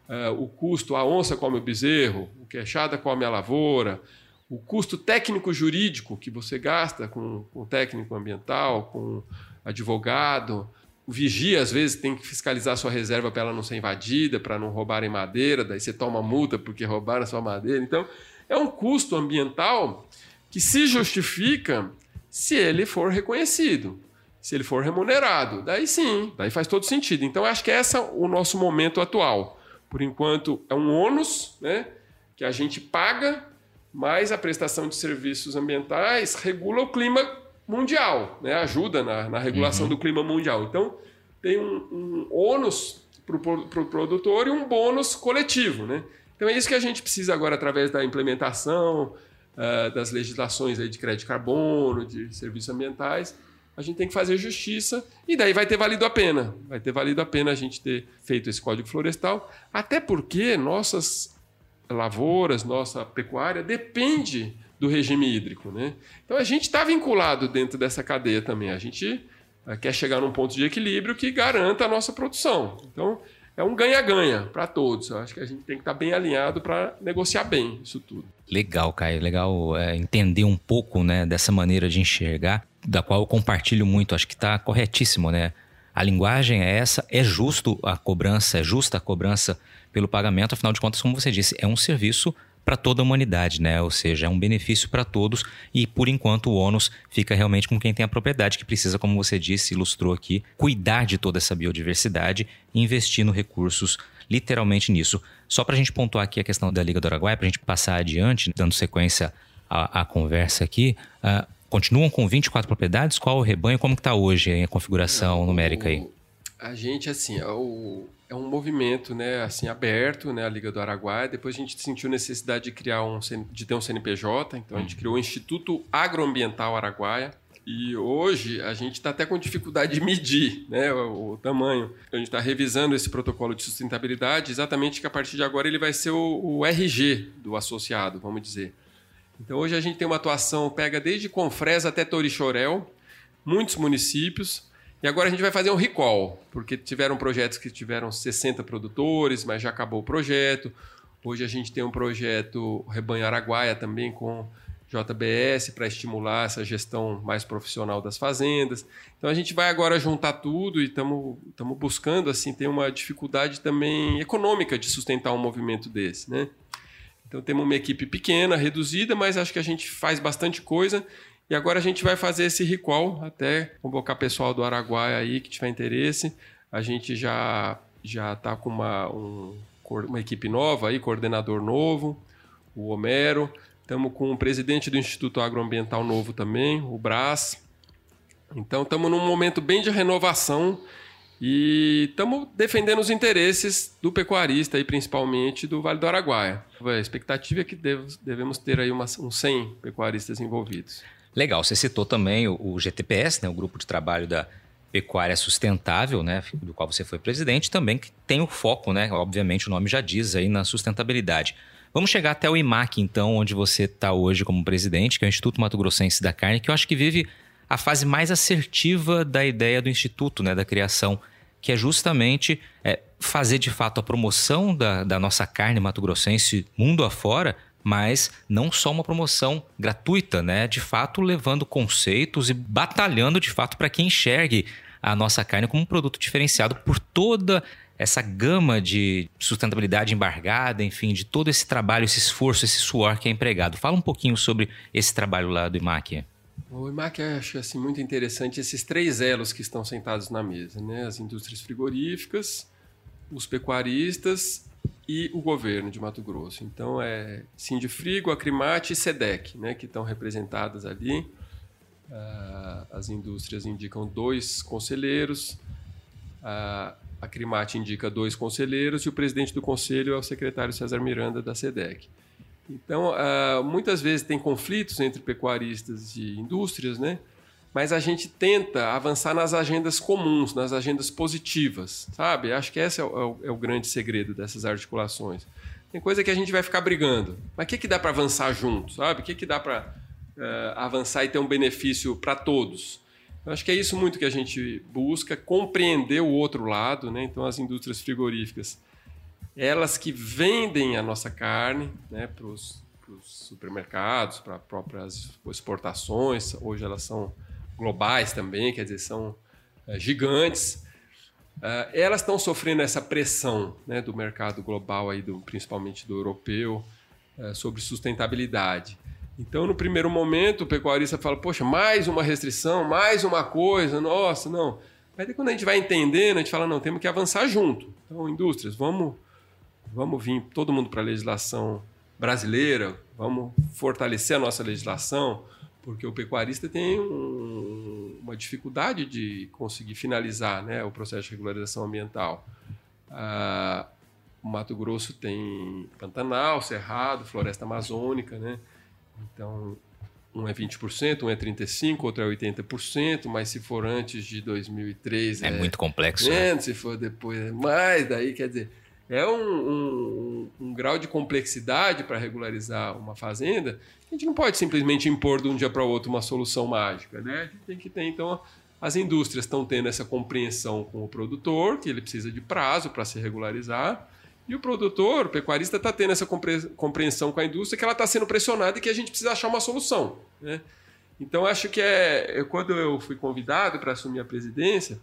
Uh, o custo, a onça come o bezerro, o queixada come a lavoura, o custo técnico-jurídico que você gasta com, com técnico ambiental, com advogado, o vigia às vezes tem que fiscalizar sua reserva para ela não ser invadida, para não roubarem madeira, daí você toma multa porque roubaram a sua madeira. Então, é um custo ambiental que se justifica se ele for reconhecido se ele for remunerado. Daí sim, daí faz todo sentido. Então, acho que é esse o nosso momento atual. Por enquanto, é um ônus né, que a gente paga, mas a prestação de serviços ambientais regula o clima mundial, né, ajuda na, na regulação uhum. do clima mundial. Então, tem um, um ônus para o pro produtor e um bônus coletivo. Né? Então, é isso que a gente precisa agora, através da implementação uh, das legislações aí de crédito de carbono, de serviços ambientais, a gente tem que fazer justiça e daí vai ter valido a pena. Vai ter valido a pena a gente ter feito esse código florestal, até porque nossas lavouras, nossa pecuária depende do regime hídrico, né? Então a gente está vinculado dentro dessa cadeia também. A gente eh, quer chegar num ponto de equilíbrio que garanta a nossa produção. Então é um ganha-ganha para todos. Eu acho que a gente tem que estar tá bem alinhado para negociar bem isso tudo. Legal, Caio. Legal é, entender um pouco né, dessa maneira de enxergar da qual eu compartilho muito, acho que está corretíssimo, né? A linguagem é essa, é justo a cobrança, é justa a cobrança pelo pagamento, afinal de contas, como você disse, é um serviço para toda a humanidade, né? Ou seja, é um benefício para todos e por enquanto o ônus fica realmente com quem tem a propriedade, que precisa, como você disse, ilustrou aqui, cuidar de toda essa biodiversidade e investir nos recursos literalmente nisso. Só para a gente pontuar aqui a questão da Liga do Araguaia, para a gente passar adiante, dando sequência à, à conversa aqui, uh, continuam com 24 propriedades? Qual o rebanho? Como está hoje a configuração numérica aí? A gente, assim, é, o, é, um movimento né, assim, aberto, né, a Liga do Araguaia. Depois a gente sentiu necessidade de criar um, de ter um CNPJ, então a gente criou o Instituto Agroambiental Araguaia. E hoje a gente está até com dificuldade de medir né, o, o tamanho. A gente está revisando esse protocolo de sustentabilidade, exatamente que a partir de agora ele vai ser o, o RG do associado, vamos dizer. Então hoje a gente tem uma atuação, pega desde Confresa até Torixorel, muitos municípios, e agora a gente vai fazer um recall, porque tiveram projetos que tiveram 60 produtores, mas já acabou o projeto. Hoje a gente tem um projeto Rebanho Araguaia também com JBS para estimular essa gestão mais profissional das fazendas. Então a gente vai agora juntar tudo e estamos buscando assim ter uma dificuldade também econômica de sustentar um movimento desse, né? Então temos uma equipe pequena, reduzida, mas acho que a gente faz bastante coisa. E agora a gente vai fazer esse recall, até convocar pessoal do Araguaia aí que tiver interesse. A gente já já está com uma, um, uma equipe nova aí, coordenador novo. o Homero. Estamos com o presidente do Instituto Agroambiental Novo também, o Brás. Então, estamos num momento bem de renovação e estamos defendendo os interesses do pecuarista e principalmente do Vale do Araguaia. A expectativa é que devemos ter aí umas, uns 100 pecuaristas envolvidos. Legal, você citou também o, GTPS, né, o Grupo de Trabalho da Pecuária Sustentável, né, do qual você foi presidente, também que tem o foco, né, obviamente o nome já diz aí, na sustentabilidade. Vamos chegar até o IMAC, então, onde você está hoje como presidente, que é o Instituto Mato Grossense da Carne, que eu acho que vive a fase mais assertiva da ideia do Instituto, né, da criação que é justamente é, fazer de fato a promoção da, da nossa carne mato-grossense mundo afora, mas não só uma promoção gratuita, né? De fato, levando conceitos e batalhando de fato para que enxergue a nossa carne como um produto diferenciado por toda essa gama de sustentabilidade embargada, enfim, de todo esse trabalho, esse esforço, esse suor que é empregado. Fala um pouquinho sobre esse trabalho lá do IMAC. O IMAC acho assim, muito interessante esses três elos que estão sentados na mesa, né? As indústrias frigoríficas, os pecuaristas e o governo de Mato Grosso. Então é Sindifrigo, Acrimate e SEDEC, né? Que estão representadas ali. Uh, as indústrias indicam dois conselheiros, a Acrimate indica dois conselheiros e o presidente do conselho é o secretário César Miranda da SEDEC. Então, uh, muitas vezes tem conflitos entre pecuaristas e indústrias, né? Mas a gente tenta avançar nas agendas comuns, nas agendas positivas, sabe? Acho que esse é o, é o é grande segredo dessas articulações. Tem coisa que a gente vai ficar brigando, mas o que, que dá para avançar junto, sabe? O que, que dá para uh, ah, avançar e ter um benefício para todos? Eu acho que é isso muito que a gente busca, compreender o outro lado, né? Então, as indústrias frigoríficas elas que vendem a nossa carne né, para os supermercados, para próprias exportações. Hoje elas são globais também, quer dizer, são é, gigantes. Uh, elas estão sofrendo essa pressão né, do mercado global, aí do, principalmente do europeu, uh, sobre sustentabilidade. Então, no primeiro momento, o pecuarista fala: Poxa, mais uma restrição, mais uma coisa, nossa, não. Mas quando a gente vai entendendo, a gente fala: Não, temos que avançar junto. Então, indústrias, vamos vamos vir todo mundo para a legislação brasileira, vamos fortalecer a nossa legislação, porque o pecuarista tem um, uma dificuldade de conseguir finalizar né, o processo de regularização ambiental. Ah, o Mato Grosso tem Pantanal, Cerrado, Floresta Amazônica, né? Então, um é 20%, um é 35%, outro é 80%, mas se for antes de 2003 é, é muito complexo. Né? se for depois é mais, daí quer dizer, é um, um, um grau de complexidade para regularizar uma fazenda a gente não pode simplesmente impor de um dia para o outro uma solução mágica. Né? A gente tem que ter, então, as indústrias estão tendo essa compreensão com o produtor, que ele precisa de prazo para se regularizar, e o produtor, o pecuarista, está tendo essa compreensão com a indústria que ela está sendo pressionada e que a gente precisa achar uma solução. Né? Então, acho que é. Quando eu fui convidado para assumir a presidência,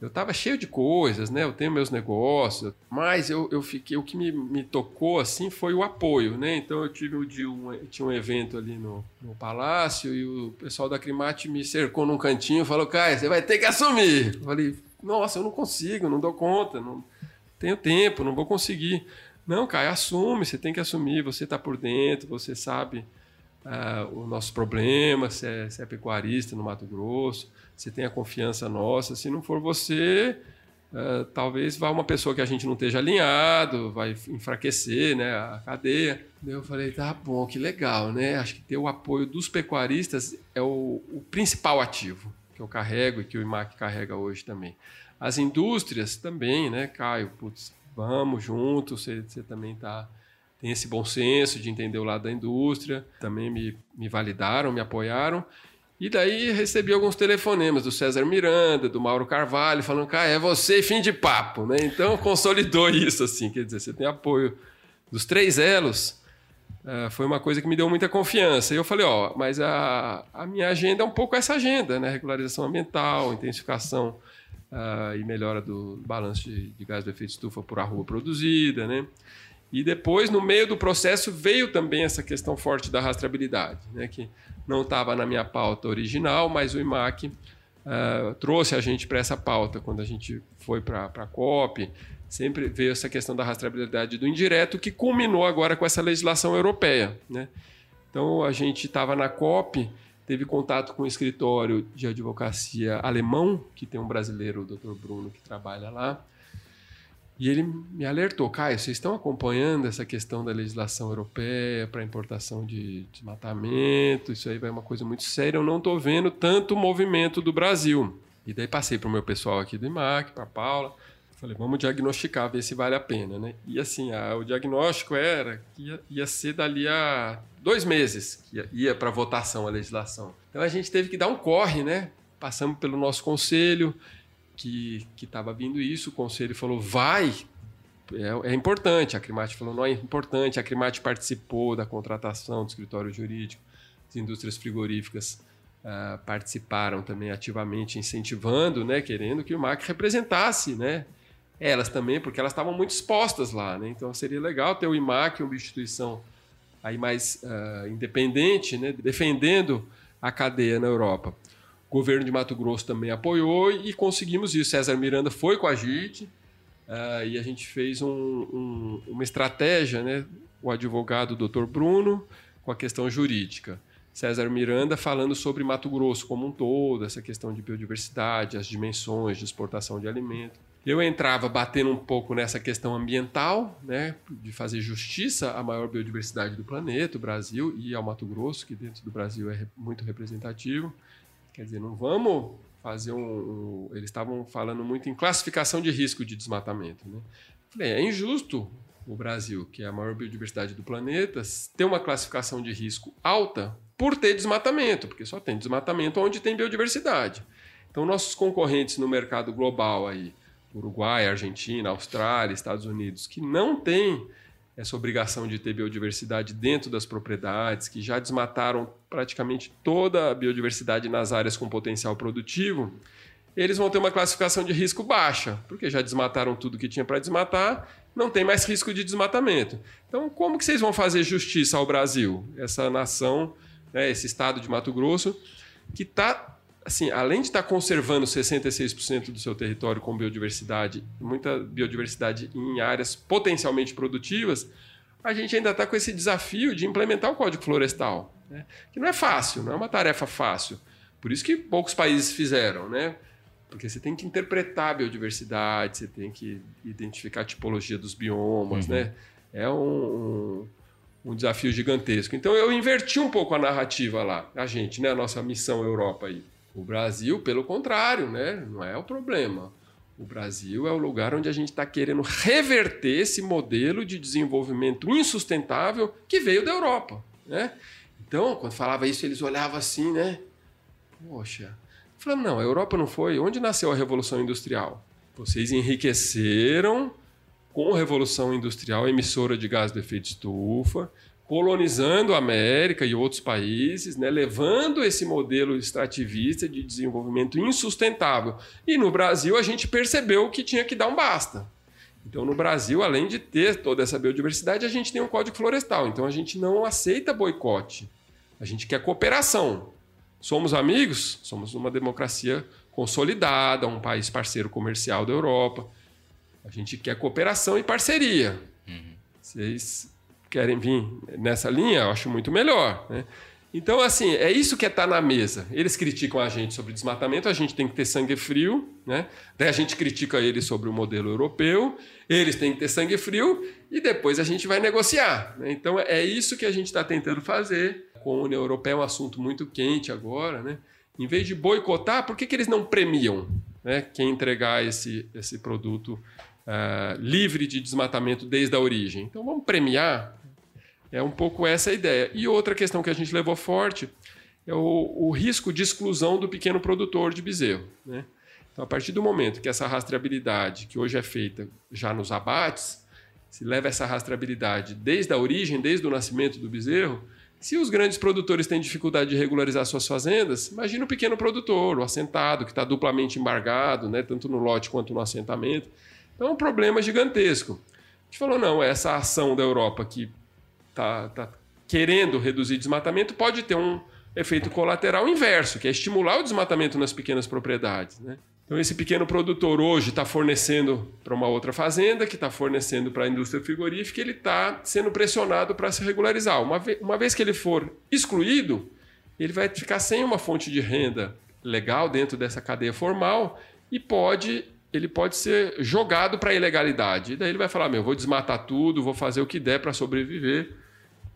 eu estava cheio de coisas, né? Eu tenho meus negócios, mas eu, eu fiquei. O que me, me tocou assim foi o apoio, né? Então eu tive um dia um, tinha um evento ali no, no palácio e o pessoal da Crimate me cercou num cantinho e falou: Caio, você vai ter que assumir. Eu falei: Nossa, eu não consigo, não dou conta, não tenho tempo, não vou conseguir. Não, Caio, assume, você tem que assumir, você está por dentro, você sabe o nosso problema, você é, você é pecuarista no Mato Grosso você tem a confiança nossa. Se não for você, uh, talvez vá uma pessoa que a gente não esteja alinhado, vai enfraquecer né, a cadeia. Daí eu falei, tá bom, que legal, né? Acho que ter o apoio dos pecuaristas é o, o principal ativo que eu carrego e que o IMAC carrega hoje também. As indústrias também, né, Caio? Putz, vamos junto, você, você também tá, tem esse bom senso de entender o lado da indústria, também me, me validaram, me apoiaram. E daí recebi alguns telefonemas do César Miranda, do Mauro Carvalho, falando ah, é você fim de papo, né? Então *laughs* consolidou isso, assim, quer dizer, você tem apoio dos três elos. Uh, foi uma coisa que me deu muita confiança. E eu falei, ó, mas a, a minha agenda é um pouco essa agenda, né? Regularização ambiental, intensificação uh, e melhora do balanço de, de gás do efeito estufa por arroba produzida, né? E depois, no meio do processo, veio também essa questão forte da rastreabilidade, né? que não estava na minha pauta original, mas o IMAC uh, trouxe a gente para essa pauta quando a gente foi para a COP. sempre veio essa questão da rastreabilidade do indireto, que culminou agora com essa legislação europeia. Né? Então, a gente estava na COP, teve contato com o escritório de advocacia alemão, que tem um brasileiro, o Dr. Bruno, que trabalha lá, e ele me alertou, Caio, vocês estão acompanhando essa questão da legislação europeia para importação de desmatamento, isso aí vai uma coisa muito séria, eu não estou vendo tanto movimento do Brasil. E daí passei para o meu pessoal aqui do IMAC, para a Paula, falei, vamos diagnosticar, ver se vale a pena, né? E assim, a, o diagnóstico era que ia, ia, ser dali a dois meses que ia, ia para votação a legislação. Então a gente teve que dar um corre, né? Passamos pelo nosso conselho, que estava vindo isso, o conselho falou, vai, é, é, importante. A Crimate falou, não é importante. A Crimate participou da contratação do escritório jurídico, as indústrias frigoríficas uh, participaram também ativamente, incentivando, né, querendo que o MAC representasse, né, elas também, porque elas estavam muito expostas lá, né? Então seria legal ter o IMAC, uma instituição aí mais uh, independente, né, defendendo a cadeia na Europa. O governo de Mato Grosso também apoiou e conseguimos isso. César Miranda foi com a gente uh, e a gente fez um, um, uma estratégia, né? O advogado Dr. Bruno com a questão jurídica. César Miranda falando sobre Mato Grosso como um todo, essa questão de biodiversidade, as dimensões de exportação de alimento. Eu entrava batendo um pouco nessa questão ambiental, né, de fazer justiça à maior biodiversidade do planeta, o Brasil e ao Mato Grosso, que dentro do Brasil é muito representativo. Quer dizer, não vamos fazer um. um eles estavam falando muito em classificação de risco de desmatamento. Né? Falei, é injusto o Brasil, que é a maior biodiversidade do planeta, ter uma classificação de risco alta por ter desmatamento, porque só tem desmatamento onde tem biodiversidade. Então, nossos concorrentes no mercado global aí, Uruguai, Argentina, Austrália, Estados Unidos, que não têm essa obrigação de ter biodiversidade dentro das propriedades, que já desmataram praticamente toda a biodiversidade nas áreas com potencial produtivo, eles vão ter uma classificação de risco baixa, porque já desmataram tudo que tinha para desmatar, não tem mais risco de desmatamento. Então, como que vocês vão fazer justiça ao Brasil, essa nação, né, esse estado de Mato Grosso, que está assim, além de estar conservando 66% do seu território com biodiversidade, muita biodiversidade em áreas potencialmente produtivas, a gente ainda está com esse desafio de implementar o Código Florestal, né? que não é fácil, não é uma tarefa fácil. Por isso que poucos países fizeram, né? Porque você tem que interpretar a biodiversidade, você tem que identificar a tipologia dos biomas, uhum. né? É um, um, um, desafio gigantesco. Então eu inverti um pouco a narrativa lá, a gente, né? A nossa missão Europa aí. O Brasil, pelo contrário, né? não é o problema. O Brasil é o lugar onde a gente está querendo reverter esse modelo de desenvolvimento insustentável que veio da Europa. Né? Então, quando falava isso, eles olhavam assim, né? Poxa. Falando, não, a Europa não foi. Onde nasceu a Revolução Industrial? Vocês enriqueceram com a Revolução Industrial, emissora de gás de efeito estufa, colonizando a América e outros países, né, levando esse modelo extrativista de desenvolvimento insustentável. E no Brasil a gente percebeu que tinha que dar um basta. Então, no Brasil, além de ter toda essa biodiversidade, a gente tem um código florestal. Então, a gente não aceita boicote. A gente quer cooperação. Somos amigos? Somos uma democracia consolidada, um país parceiro comercial da Europa. A gente quer cooperação e parceria. Uhum. Vocês querem vir nessa linha, eu acho muito melhor. Né? Então, assim, é isso que é estar tá na mesa. Eles criticam a gente sobre desmatamento, a gente tem que ter sangue frio, né? Daí a gente critica eles sobre o modelo europeu, eles têm que ter sangue frio e depois a gente vai negociar. Né? Então, é isso que a gente está tentando fazer. Com a União Europeia é um assunto muito quente agora, né? Em vez de boicotar, por que, que eles não premiam né, quem entregar esse, esse produto uh, livre de desmatamento desde a origem? Então, vamos premiar é um pouco essa a ideia. E outra questão que a gente levou forte é o, o risco de exclusão do pequeno produtor de bezerro. Né? Então, a partir do momento que essa rastreabilidade, que hoje é feita já nos abates, se leva essa rastreabilidade desde a origem, desde o nascimento do bezerro, se os grandes produtores têm dificuldade de regularizar suas fazendas, imagina o pequeno produtor, o assentado, que está duplamente embargado, né, tanto no lote quanto no assentamento. Então é um problema gigantesco. A gente falou, não, essa ação da Europa que está tá querendo reduzir desmatamento, pode ter um efeito colateral inverso, que é estimular o desmatamento nas pequenas propriedades. Né? Então, esse pequeno produtor hoje está fornecendo para uma outra fazenda, que está fornecendo para a indústria frigorífica, ele está sendo pressionado para se regularizar. Uma, ve uma vez que ele for excluído, ele vai ficar sem uma fonte de renda legal dentro dessa cadeia formal e pode ele pode ser jogado para a ilegalidade. E daí ele vai falar: meu, vou desmatar tudo, vou fazer o que der para sobreviver.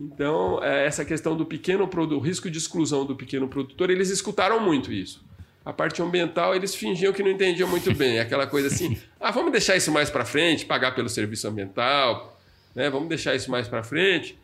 Então, é, essa questão do pequeno o risco de exclusão do pequeno produtor, eles escutaram muito isso. A parte ambiental, eles fingiam que não entendiam muito bem. *laughs* Aquela coisa assim: ah, vamos deixar isso mais para frente, pagar pelo serviço ambiental, né? vamos deixar isso mais para frente.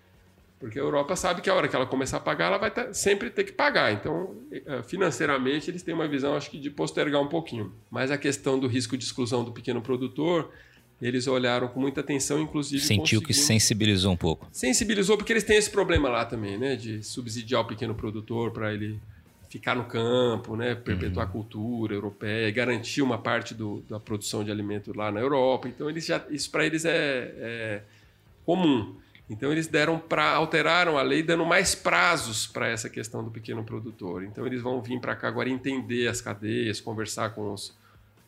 Porque a Europa sabe que a hora que ela começar a pagar, ela vai ter, sempre ter que pagar. Então, eh, financeiramente, eles têm uma visão, acho que, de postergar um pouquinho. Mas a questão do risco de exclusão do pequeno produtor, eles olharam com muita atenção, inclusive. Sentiu que sensibilizou um pouco. Sensibilizou, porque eles têm esse problema lá também, né? De subsidiar o pequeno produtor para ele ficar no campo, né? Perpetuar uhum. a cultura europeia, garantir uma parte do, da produção de alimento lá na Europa. Então, eles já, isso para eles é, é comum. Então eles deram para alteraram a lei dando mais prazos para essa questão do pequeno produtor. Então eles vão vir para cá agora entender as cadeias, conversar com os,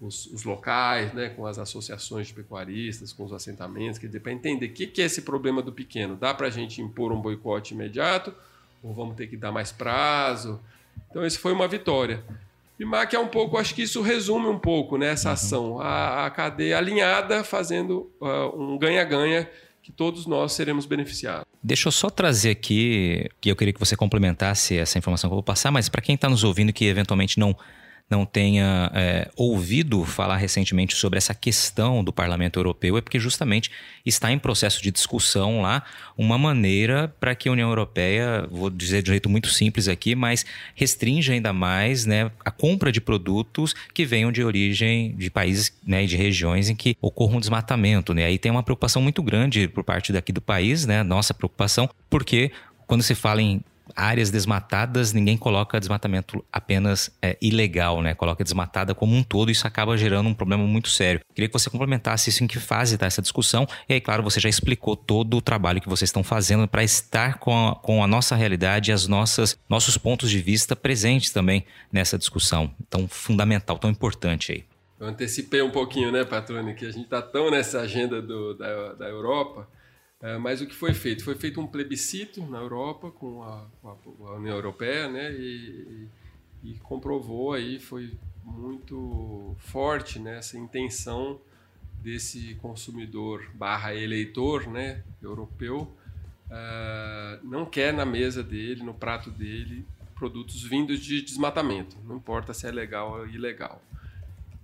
os, os, locais, né, com as associações de pecuaristas, com os assentamentos, quer dizer, para entender o que, que é esse problema do pequeno. Dá para a gente impor um boicote imediato ou vamos ter que dar mais prazo? Então isso foi uma vitória. E MAC é um pouco, acho que isso resume um pouco né, essa uhum. ação, a, a cadeia alinhada fazendo uh, um ganha-ganha que todos nós seremos beneficiados. Deixa eu só trazer aqui, que eu queria que você complementasse essa informação que eu vou passar, mas para quem está nos ouvindo que eventualmente não não tenha é, ouvido falar recentemente sobre essa questão do Parlamento Europeu é porque justamente está em processo de discussão lá uma maneira para que a União Europeia, vou dizer de um jeito muito simples aqui, mas restringe ainda mais né, a compra de produtos que venham de origem de países né, de regiões em que ocorra um desmatamento. Né? Aí tem uma preocupação muito grande por parte daqui do país, né, nossa preocupação, porque quando se fala em áreas desmatadas, ninguém coloca desmatamento apenas é, ilegal, né? Coloca desmatada como um todo, e isso acaba gerando um problema muito sério. Queria que você complementasse isso em que fase está essa discussão. E aí, claro, você já explicou todo o trabalho que vocês estão fazendo para estar com a, com a nossa realidade e as nossas nossos pontos de vista presentes também nessa discussão tão fundamental, tão importante aí. Eu antecipei um pouquinho, né, Patrone, que a gente está tão nessa agenda do, da, da Europa é, mas o que foi feito? Foi feito um plebiscito na Europa com a, com a União Europeia, né? E, e, e, comprovou aí, foi muito forte né, essa intenção desse consumidor barra eleitor né, europeu uh, não quer na mesa dele, no prato dele, produtos vindos de desmatamento, não importa se é legal ou ilegal.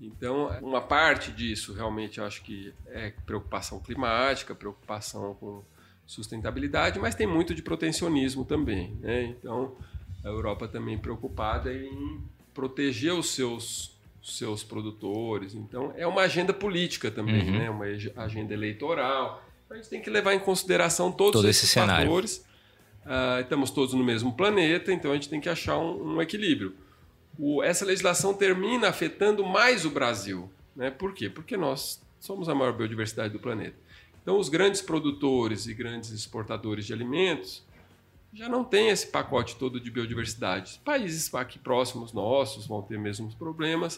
Então, uma parte disso realmente eu acho que é preocupação climática, preocupação com sustentabilidade, mas tem muito de protecionismo também. Né? Então, a Europa também preocupada em proteger os seus, seus produtores. Então, é uma agenda política também, uhum. né? uma agenda eleitoral. A gente tem que levar em consideração todos Todo esses esse fatores. Uh, estamos todos no mesmo planeta, então a gente tem que achar um, um equilíbrio o, essa legislação termina afetando mais o Brasil. Né? Por quê? Porque nós somos a maior biodiversidade do planeta. Então, os grandes produtores e grandes exportadores de alimentos já não têm esse pacote todo de biodiversidade. Países aqui próximos nossos vão ter mesmos problemas,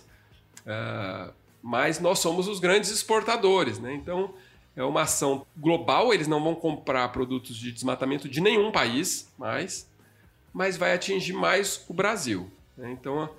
uh, mas nós somos os grandes exportadores. Né? Então, é uma ação global, eles não vão comprar produtos de desmatamento de nenhum país mais, mas vai atingir mais o Brasil. Né? Então,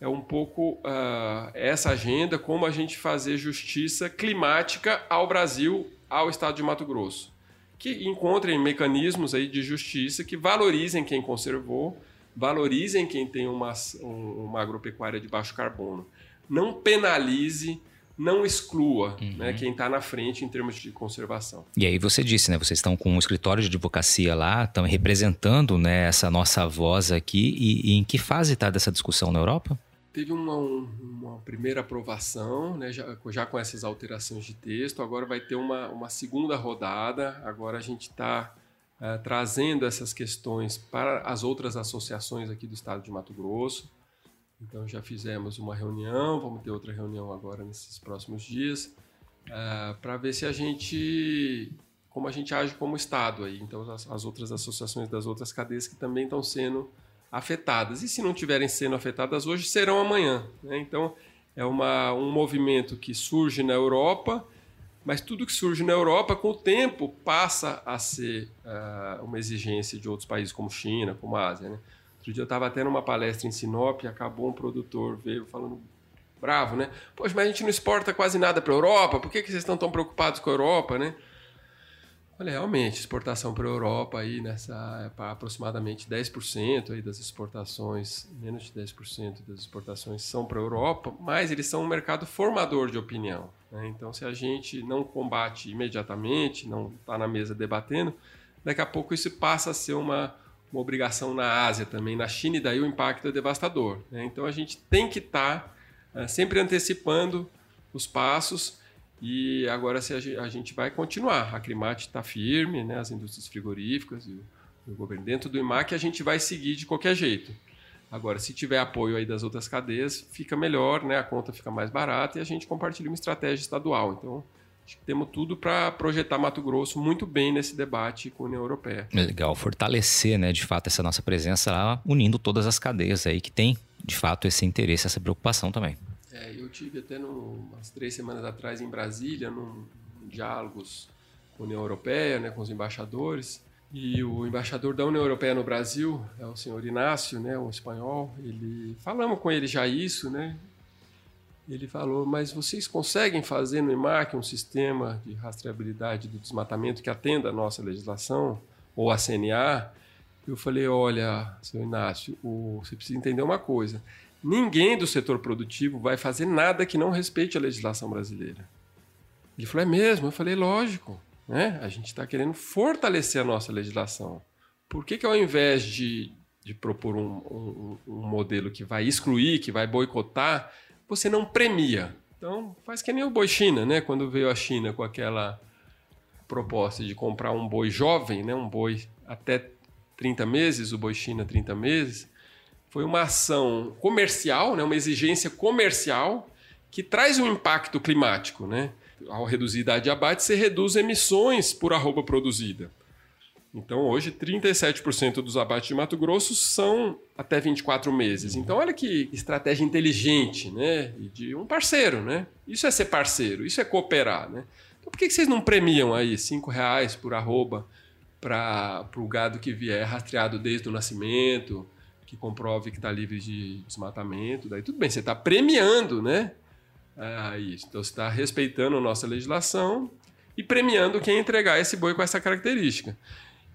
é um pouco uh, essa agenda, como a gente fazer justiça climática ao Brasil, ao estado de Mato Grosso. Que encontrem mecanismos aí de justiça que valorizem quem conservou, valorizem quem tem uma, uma agropecuária de baixo carbono. Não penalize não exclua né, uhum. né, quem está na frente em termos de conservação. E aí você disse, né? Vocês estão com um escritório de advocacia lá, estão representando né, essa nossa voz aqui. E, e em que fase está dessa discussão na Europa? Teve uma, uma primeira aprovação, né, já, já, com essas alterações de texto. Agora vai ter uma, uma segunda rodada. Agora a gente está uh, eh, trazendo essas questões para as outras associações aqui do estado de Mato Grosso. Então já fizemos uma reunião, vamos ter outra reunião agora nesses próximos dias, uh, é, para ver se a gente, como a gente age como Estado aí. Então as, as, outras associações das outras cadeias que também estão sendo afetadas. E se não tiverem sendo afetadas hoje, serão amanhã. Né? Então é uma, um movimento que surge na Europa, mas tudo que surge na Europa, com o tempo, passa a ser uh, uma exigência de outros países como China, como a Ásia. Né? Outro dia eu estava tendo uma palestra em Sinop e acabou um produtor, veio falando bravo, né? Poxa, mas a gente não exporta quase nada para a Europa, por que, que vocês estão tão preocupados com a Europa, né? Olha, realmente, exportação para a Europa aí nessa aproximadamente 10% aí das exportações, menos de 10% das exportações são para a Europa, mas eles são um mercado formador de opinião. Né? Então, se a gente não combate imediatamente, não está na mesa debatendo, daqui a pouco isso passa a ser uma, uma obrigação na Ásia também, na China, e daí o impacto é devastador. Né? Então, a gente tem que estar tá, é, sempre antecipando os passos e agora se a gente vai continuar. A Crimate está firme, né? as indústrias frigoríficas e o, o governo. Dentro do IMAC a gente vai seguir de qualquer jeito. Agora, se tiver apoio aí das outras cadeias, fica melhor, né? a conta fica mais barata e a gente compartilha uma estratégia estadual. Então, acho que temos tudo para projetar Mato Grosso muito bem nesse debate com a União Europeia. Legal, fortalecer, né, de fato, essa nossa presença lá, unindo todas as cadeias aí que tem, de fato, esse interesse, essa preocupação também. É, eu tive até no, umas três semanas atrás em Brasília, num, num diálogos com a União Europeia, né, com os embaixadores. E o embaixador da União Europeia no Brasil é o senhor Inácio, né, um espanhol. Ele falamos com ele já isso, né? Ele falou: "Mas vocês conseguem fazer no IMAC um sistema de rastreabilidade do desmatamento que atenda a nossa legislação ou a CNA?" Eu falei: "Olha, senhor Inácio, o, você precisa entender uma coisa. Ninguém do setor produtivo vai fazer nada que não respeite a legislação brasileira. Ele falou: é mesmo? Eu falei: lógico. Né? A gente está querendo fortalecer a nossa legislação. Por que, que ao invés de, de propor um, um, um modelo que vai excluir, que vai boicotar, você não premia? Então, faz que nem o boi China, né? Quando veio a China com aquela proposta de comprar um boi jovem, né? um boi até 30 meses, o boi China 30 meses, foi uma ação comercial, né, uma exigência comercial que traz um impacto climático. Né? Ao reduzir a idade de abate, você reduz emissões por arroba produzida. Então, hoje, 37% dos abates de Mato Grosso são até 24 meses. Então, olha que estratégia inteligente, né? E de um parceiro, né? Isso é ser parceiro, isso é cooperar, né? Então, por que vocês não premiam aí 5 reais por arroba para o gado que vier rastreado desde o nascimento, que comprove que está livre de desmatamento, daí tudo bem, você está premiando, né? Ah, isso. Então você está respeitando a nossa legislação e premiando quem entregar esse boi com essa característica.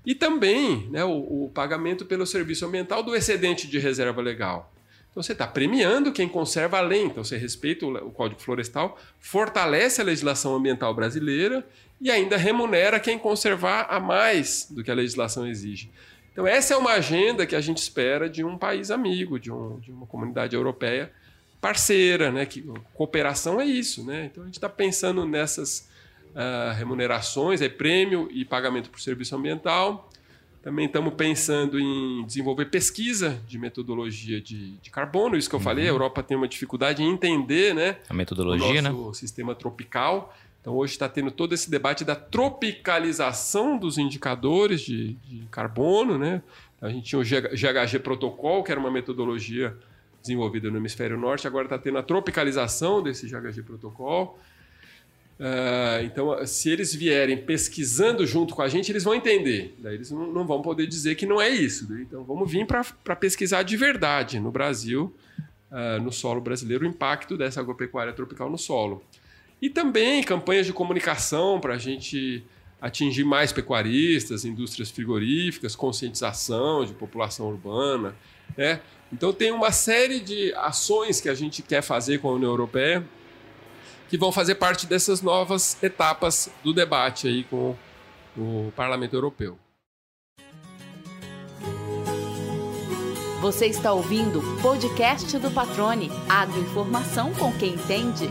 E também né, o, o pagamento pelo serviço ambiental do excedente de reserva legal. Então você está premiando quem conserva além. Então você respeita o, o Código Florestal, fortalece a legislação ambiental brasileira e ainda remunera quem conservar a mais do que a legislação exige. Então, essa é uma agenda que a gente espera de um país amigo, de, um, de uma comunidade europeia parceira, né? Que cooperação é isso, né? Então, a gente está pensando nessas uh, remunerações, é prêmio e pagamento por serviço ambiental. Também estamos pensando em desenvolver pesquisa de metodologia de, de carbono, isso que eu uhum. falei, a Europa tem uma dificuldade em entender né, a metodologia, o nosso né? sistema tropical. Então, hoje está tendo todo esse debate da tropicalização dos indicadores de, de carbono. Né? A gente tinha o GHG Protocol, que era uma metodologia desenvolvida no hemisfério norte, agora está tendo a tropicalização desse GHG Protocol. Uh, então, se eles vierem pesquisando junto com a gente, eles vão entender. Daí eles não, não vão poder dizer que não é isso. Né? Então, vamos vir para pesquisar de verdade no Brasil, uh, no solo brasileiro, o impacto dessa agropecuária tropical no solo. E também campanhas de comunicação para a gente atingir mais pecuaristas, indústrias frigoríficas, conscientização de população urbana. Né? Então, tem uma série de ações que a gente quer fazer com a União Europeia que vão fazer parte dessas novas etapas do debate aí com o Parlamento Europeu. Você está ouvindo o podcast do Patrone, agroinformação com quem entende.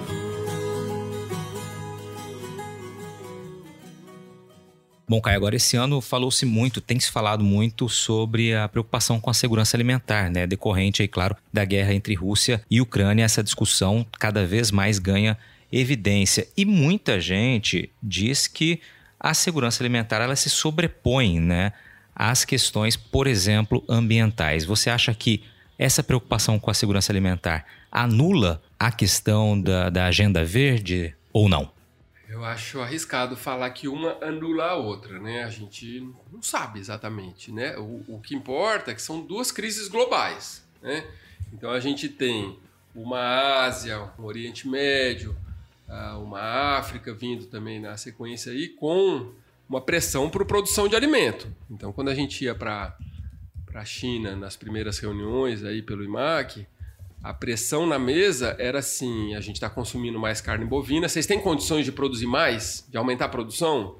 Bom, Caio, agora esse ano falou-se muito, tem se falado muito sobre a preocupação com a segurança alimentar, né? Decorrente aí, claro, da guerra entre Rússia e Ucrânia. Essa discussão cada vez mais ganha evidência. E muita gente diz que a segurança alimentar ela se sobrepõe, né? Às questões, por exemplo, ambientais. Você acha que essa preocupação com a segurança alimentar anula a questão da, da agenda verde ou não? Eu acho arriscado falar que uma anula a outra, né? A gente não sabe exatamente, né? O, o que importa é que são duas crises globais, né? Então a gente tem uma Ásia, um Oriente Médio, uma África vindo também na sequência aí, com uma pressão para produção de alimento. Então, quando a gente ia para a China nas primeiras reuniões aí pelo IMAC, a pressão na mesa era assim: a gente está consumindo mais carne bovina, vocês têm condições de produzir mais, de aumentar a produção?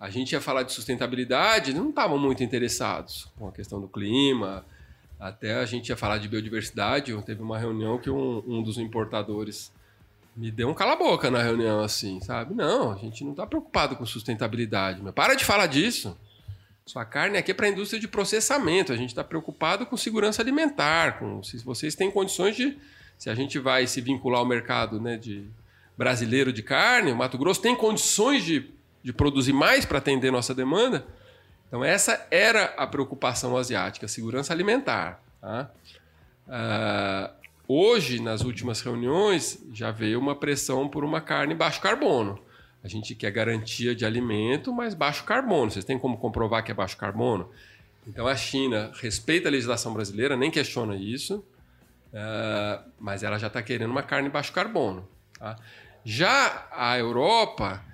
A gente ia falar de sustentabilidade, não estavam muito interessados com a questão do clima. Até a gente ia falar de biodiversidade. Teve uma reunião que um, um dos importadores me deu um cala-boca na reunião, assim, sabe? Não, a gente não está preocupado com sustentabilidade. Mas para de falar disso. Sua carne aqui é para a indústria de processamento. A gente está preocupado com segurança alimentar, com se vocês têm condições de. Se a gente vai se vincular ao mercado né, de brasileiro de carne, o Mato Grosso tem condições de, de produzir mais para atender nossa demanda. Então, essa era a preocupação asiática, segurança alimentar. Tá? Uh, hoje, nas últimas reuniões, já veio uma pressão por uma carne baixo carbono. A gente quer garantia de alimento, mas baixo carbono. Vocês têm como comprovar que é baixo carbono? Então a China respeita a legislação brasileira, nem questiona isso, uh, mas ela já está querendo uma carne baixo carbono. Tá? Já a Europa,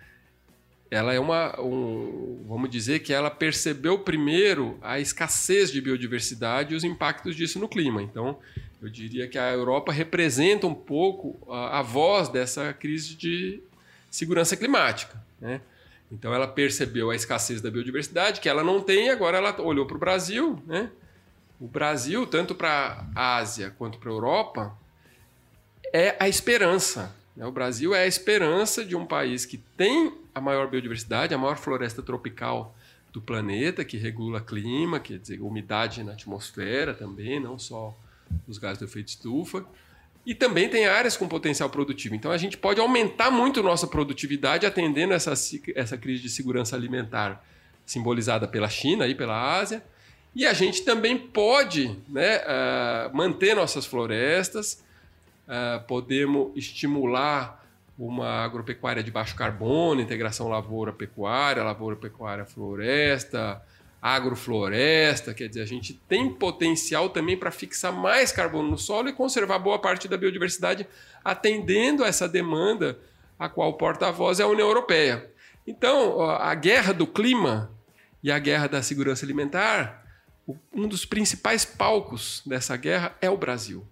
ela é uma, um, vamos dizer que ela percebeu primeiro a escassez de biodiversidade e os impactos disso no clima. Então, eu diria que a Europa representa um pouco a, a voz dessa crise de segurança climática. Né? Então ela percebeu a escassez da biodiversidade, que ela não tem, agora ela olhou para o Brasil. Né? O Brasil, tanto para a Ásia quanto para a Europa, é a esperança. Né? O Brasil é a esperança de um país que tem a maior biodiversidade, a maior floresta tropical do planeta, que regula clima, quer dizer, umidade na atmosfera também, não só os gases do efeito estufa. E também tem áreas com potencial produtivo. Então a gente pode aumentar muito nossa produtividade atendendo essa, essa crise de segurança alimentar simbolizada pela China e pela Ásia. E a gente também pode né, uh, manter nossas florestas, uh, podemos estimular uma agropecuária de baixo carbono, integração lavoura-pecuária, lavoura-pecuária-floresta, agrofloresta, quer dizer, a gente tem potencial também para fixar mais carbono no solo e conservar boa parte da biodiversidade, atendendo a essa demanda a qual porta-voz é a União Europeia. Então, a guerra do clima e a guerra da segurança alimentar, um dos principais palcos dessa guerra é o Brasil.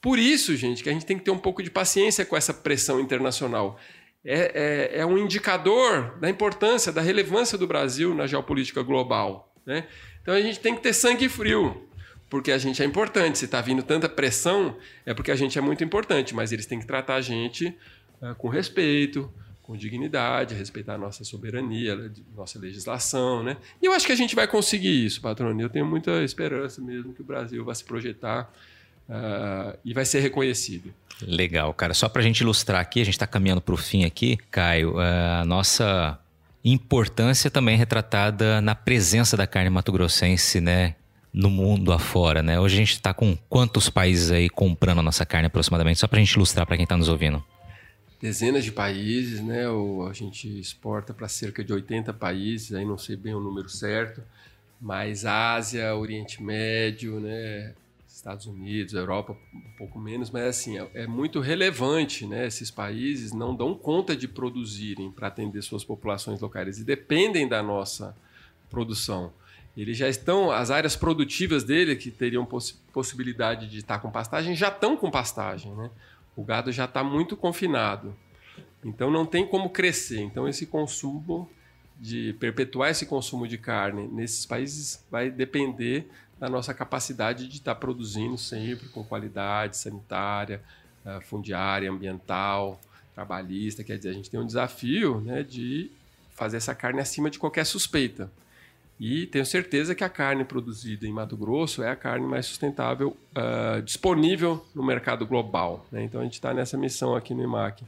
Por isso, gente, que a gente tem que ter um pouco de paciência com essa pressão internacional. É, é, é um indicador da importância, da relevância do Brasil na geopolítica global. Né? Então a gente tem que ter sangue frio, porque a gente é importante. Se está vindo tanta pressão, é porque a gente é muito importante, mas eles têm que tratar a gente uh, com respeito, com dignidade, respeitar a nossa soberania, nossa legislação, né? E eu acho que a gente vai conseguir isso, patrônio. Eu tenho muita esperança mesmo que o Brasil vai se projetar uh, e vai ser reconhecido. Legal, cara. Só para a gente ilustrar aqui, a gente está caminhando para o fim aqui, Caio. A nossa importância também retratada na presença da carne mato-grossense, né? No mundo afora, né? Hoje a gente está com quantos países aí comprando a nossa carne aproximadamente? Só para a gente ilustrar para quem está nos ouvindo. Dezenas de países, né? A gente exporta para cerca de 80 países, aí não sei bem o número certo, mas Ásia, Oriente Médio, né? Estados Unidos, Europa, um pouco menos, mas assim, é, é muito relevante, né? Esses países não dão conta de produzirem para atender suas populações locais e dependem da nossa produção. Eles já estão, as áreas produtivas dele, que teriam poss possibilidade de estar com pastagem, já estão com pastagem, né? O gado já está muito confinado. Então não tem como crescer. Então esse consumo de perpetuar esse consumo de carne nesses países vai depender da nossa capacidade de estar produzindo sempre com qualidade sanitária, eh, fundiária, ambiental, trabalhista. Quer dizer, a gente tem um desafio né, de fazer essa carne acima de qualquer suspeita. E tenho certeza que a carne produzida em Mato Grosso é a carne mais sustentável uh, disponível no mercado global. Né? Então a gente está nessa missão aqui no IMAC.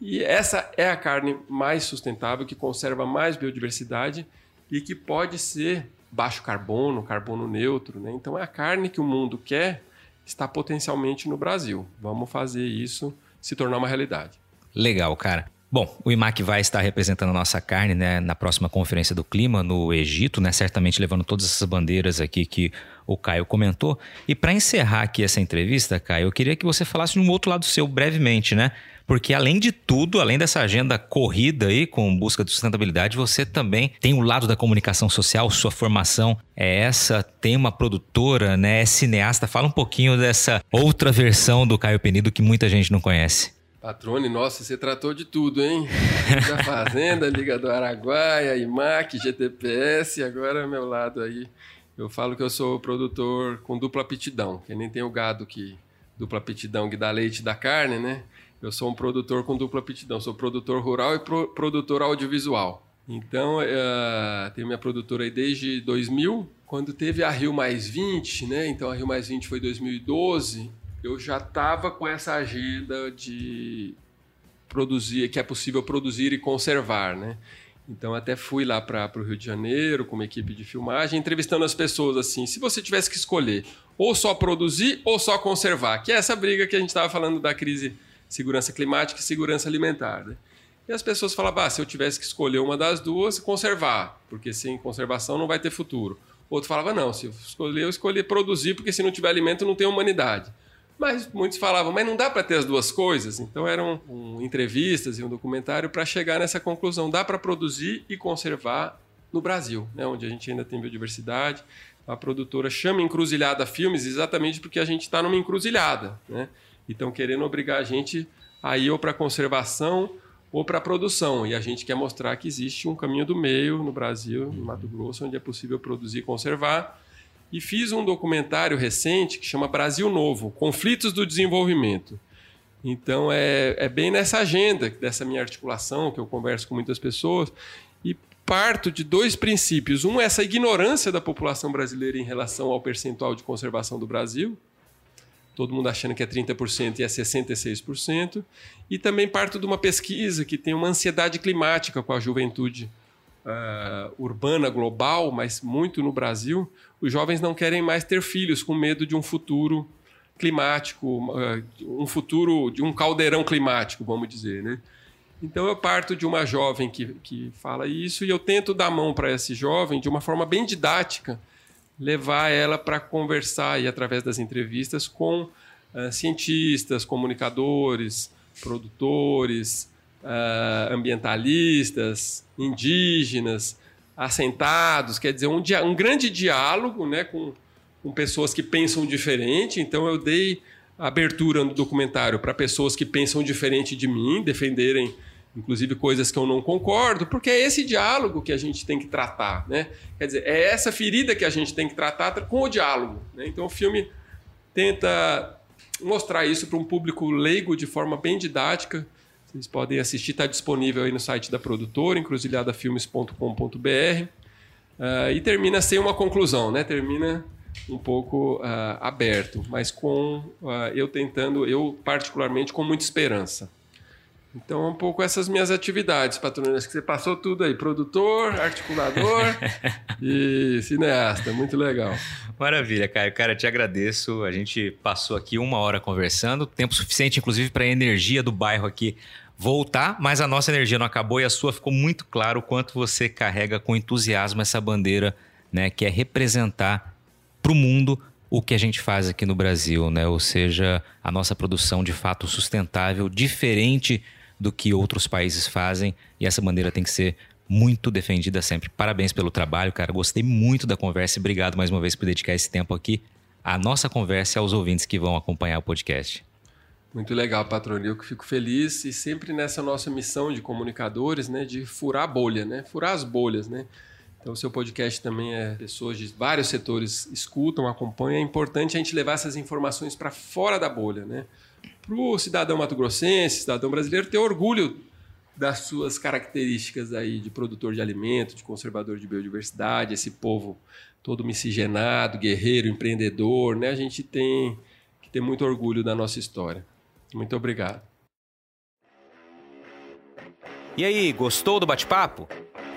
E essa é a carne mais sustentável, que conserva mais biodiversidade e que pode ser baixo carbono, carbono neutro. Né? Então é a carne que o mundo quer está potencialmente no Brasil. Vamos fazer isso se tornar uma realidade. Legal, cara. Bom, o IMAC vai estar representando a nossa carne né, na próxima Conferência do Clima no Egito, né, certamente levando todas essas bandeiras aqui que o Caio comentou. E para encerrar aqui essa entrevista, Caio, eu queria que você falasse de um outro lado seu brevemente, né? Porque além de tudo, além dessa agenda corrida aí com busca de sustentabilidade, você também tem o lado da comunicação social, sua formação é essa, tem uma produtora, né, é cineasta. Fala um pouquinho dessa outra versão do Caio Penido que muita gente não conhece. Patrone, nossa, você tratou de tudo, hein? *laughs* Da Fazenda, Liga do Araguaia, IMAC, GTPS, agora meu lado aí. Eu falo que eu sou produtor com dupla aptidão, que nem tem o gado que dupla aptidão que dá leite e dá carne, né? Eu sou um produtor com dupla aptidão, sou produtor rural e pro, produtor audiovisual. Então, uh, tenho minha produtora aí desde 2000, quando teve a Rio Mais 20, né? Então, a Rio Mais 20 foi 2012 eu já estava com essa agenda de produzir, que é possível produzir e conservar, né? Então até fui lá para o Rio de Janeiro com uma equipe de filmagem, entrevistando as pessoas assim, se você tivesse que escolher ou só produzir ou só conservar, que é essa briga que a gente estava falando da crise segurança climática e segurança alimentar, né? E as pessoas falavam, ah, se eu tivesse que escolher uma das duas, conservar, porque sem conservação não vai ter futuro. Outro falava, não, se eu escolher, eu escolhi produzir, porque se não tiver alimento não tem humanidade. Mas muitos falavam, mas não dá para ter as duas coisas. Então eram um, entrevistas e um documentário para chegar nessa conclusão. Dá para produzir e conservar no Brasil, né, onde a gente ainda tem biodiversidade. A produtora chama Encruzilhada Filmes exatamente porque a gente está numa encruzilhada. Né? Então querendo obrigar a gente a ir ou para conservação ou para produção. E a gente quer mostrar que existe um caminho do meio no Brasil, no Mato Grosso, onde é possível produzir e conservar e fiz um documentário recente que chama Brasil Novo Conflitos do Desenvolvimento. Então é, é bem nessa agenda dessa minha articulação que eu converso com muitas pessoas e parto de dois princípios. Um, essa ignorância da população brasileira em relação ao percentual de conservação do Brasil, todo mundo achando que é 30% e é 66%, e também parto de uma pesquisa que tem uma ansiedade climática com a juventude uh, urbana global, mas muito no Brasil, os jovens não querem mais ter filhos com medo de um futuro climático, uh, um futuro de um caldeirão climático, vamos dizer, né? Então eu parto de uma jovem que, que fala isso e eu tento dar mão para esse jovem de uma forma bem didática, levar ela para conversar e através das entrevistas com uh, cientistas, comunicadores, produtores, uh, ambientalistas, indígenas, assentados, quer dizer, um, um grande diálogo né, com, com pessoas que pensam diferente. Então, eu dei abertura no documentário para pessoas que pensam diferente de mim, defenderem inclusive coisas que eu não concordo, porque é esse diálogo que a gente tem que tratar, né? Quer dizer, é essa ferida que a gente tem que tratar com o diálogo. Né? Então o filme tenta mostrar isso para um público leigo de forma bem didática, vocês podem assistir, está disponível aí no site da produtora, encruzilhadafilmes.com.br. Uh, ah, e termina sem uma conclusão, né? Termina um pouco uh, aberto, mas com uh, eu tentando, eu particularmente com muita esperança. Então, um pouco essas minhas atividades, patronas, que você passou tudo aí: produtor, articulador *laughs* e cineasta. Muito legal. Maravilha, Caio. Cara, te agradeço. A gente passou aqui uma hora conversando, tempo suficiente, inclusive, para a energia do bairro aqui voltar, mas a nossa energia não acabou e a sua ficou muito claro o quanto você carrega com entusiasmo essa bandeira, né, que é representar para o mundo o que a gente faz aqui no Brasil, né? Ou seja, a nossa produção de fato sustentável, diferente do que outros países fazem, e essa bandeira tem que ser muito defendida sempre. Parabéns pelo trabalho, cara. Gostei muito da conversa e obrigado mais uma vez por dedicar esse tempo aqui à nossa conversa e aos ouvintes que vão acompanhar o podcast. Muito legal, patrônio. Eu fico feliz e sempre nessa nossa missão de comunicadores, né, de furar a bolha, né, furar as bolhas, né. Então, o seu podcast também é pessoas de vários setores escutam, acompanham. É importante a gente levar essas informações para fora da bolha, né, para o cidadão mato-grossense, cidadão brasileiro ter orgulho das suas características aí de produtor de alimento, de conservador de biodiversidade, esse povo todo miscigenado, guerreiro, empreendedor, né? A gente tem que ter muito orgulho da nossa história. Muito obrigado. E aí, gostou do bate-papo?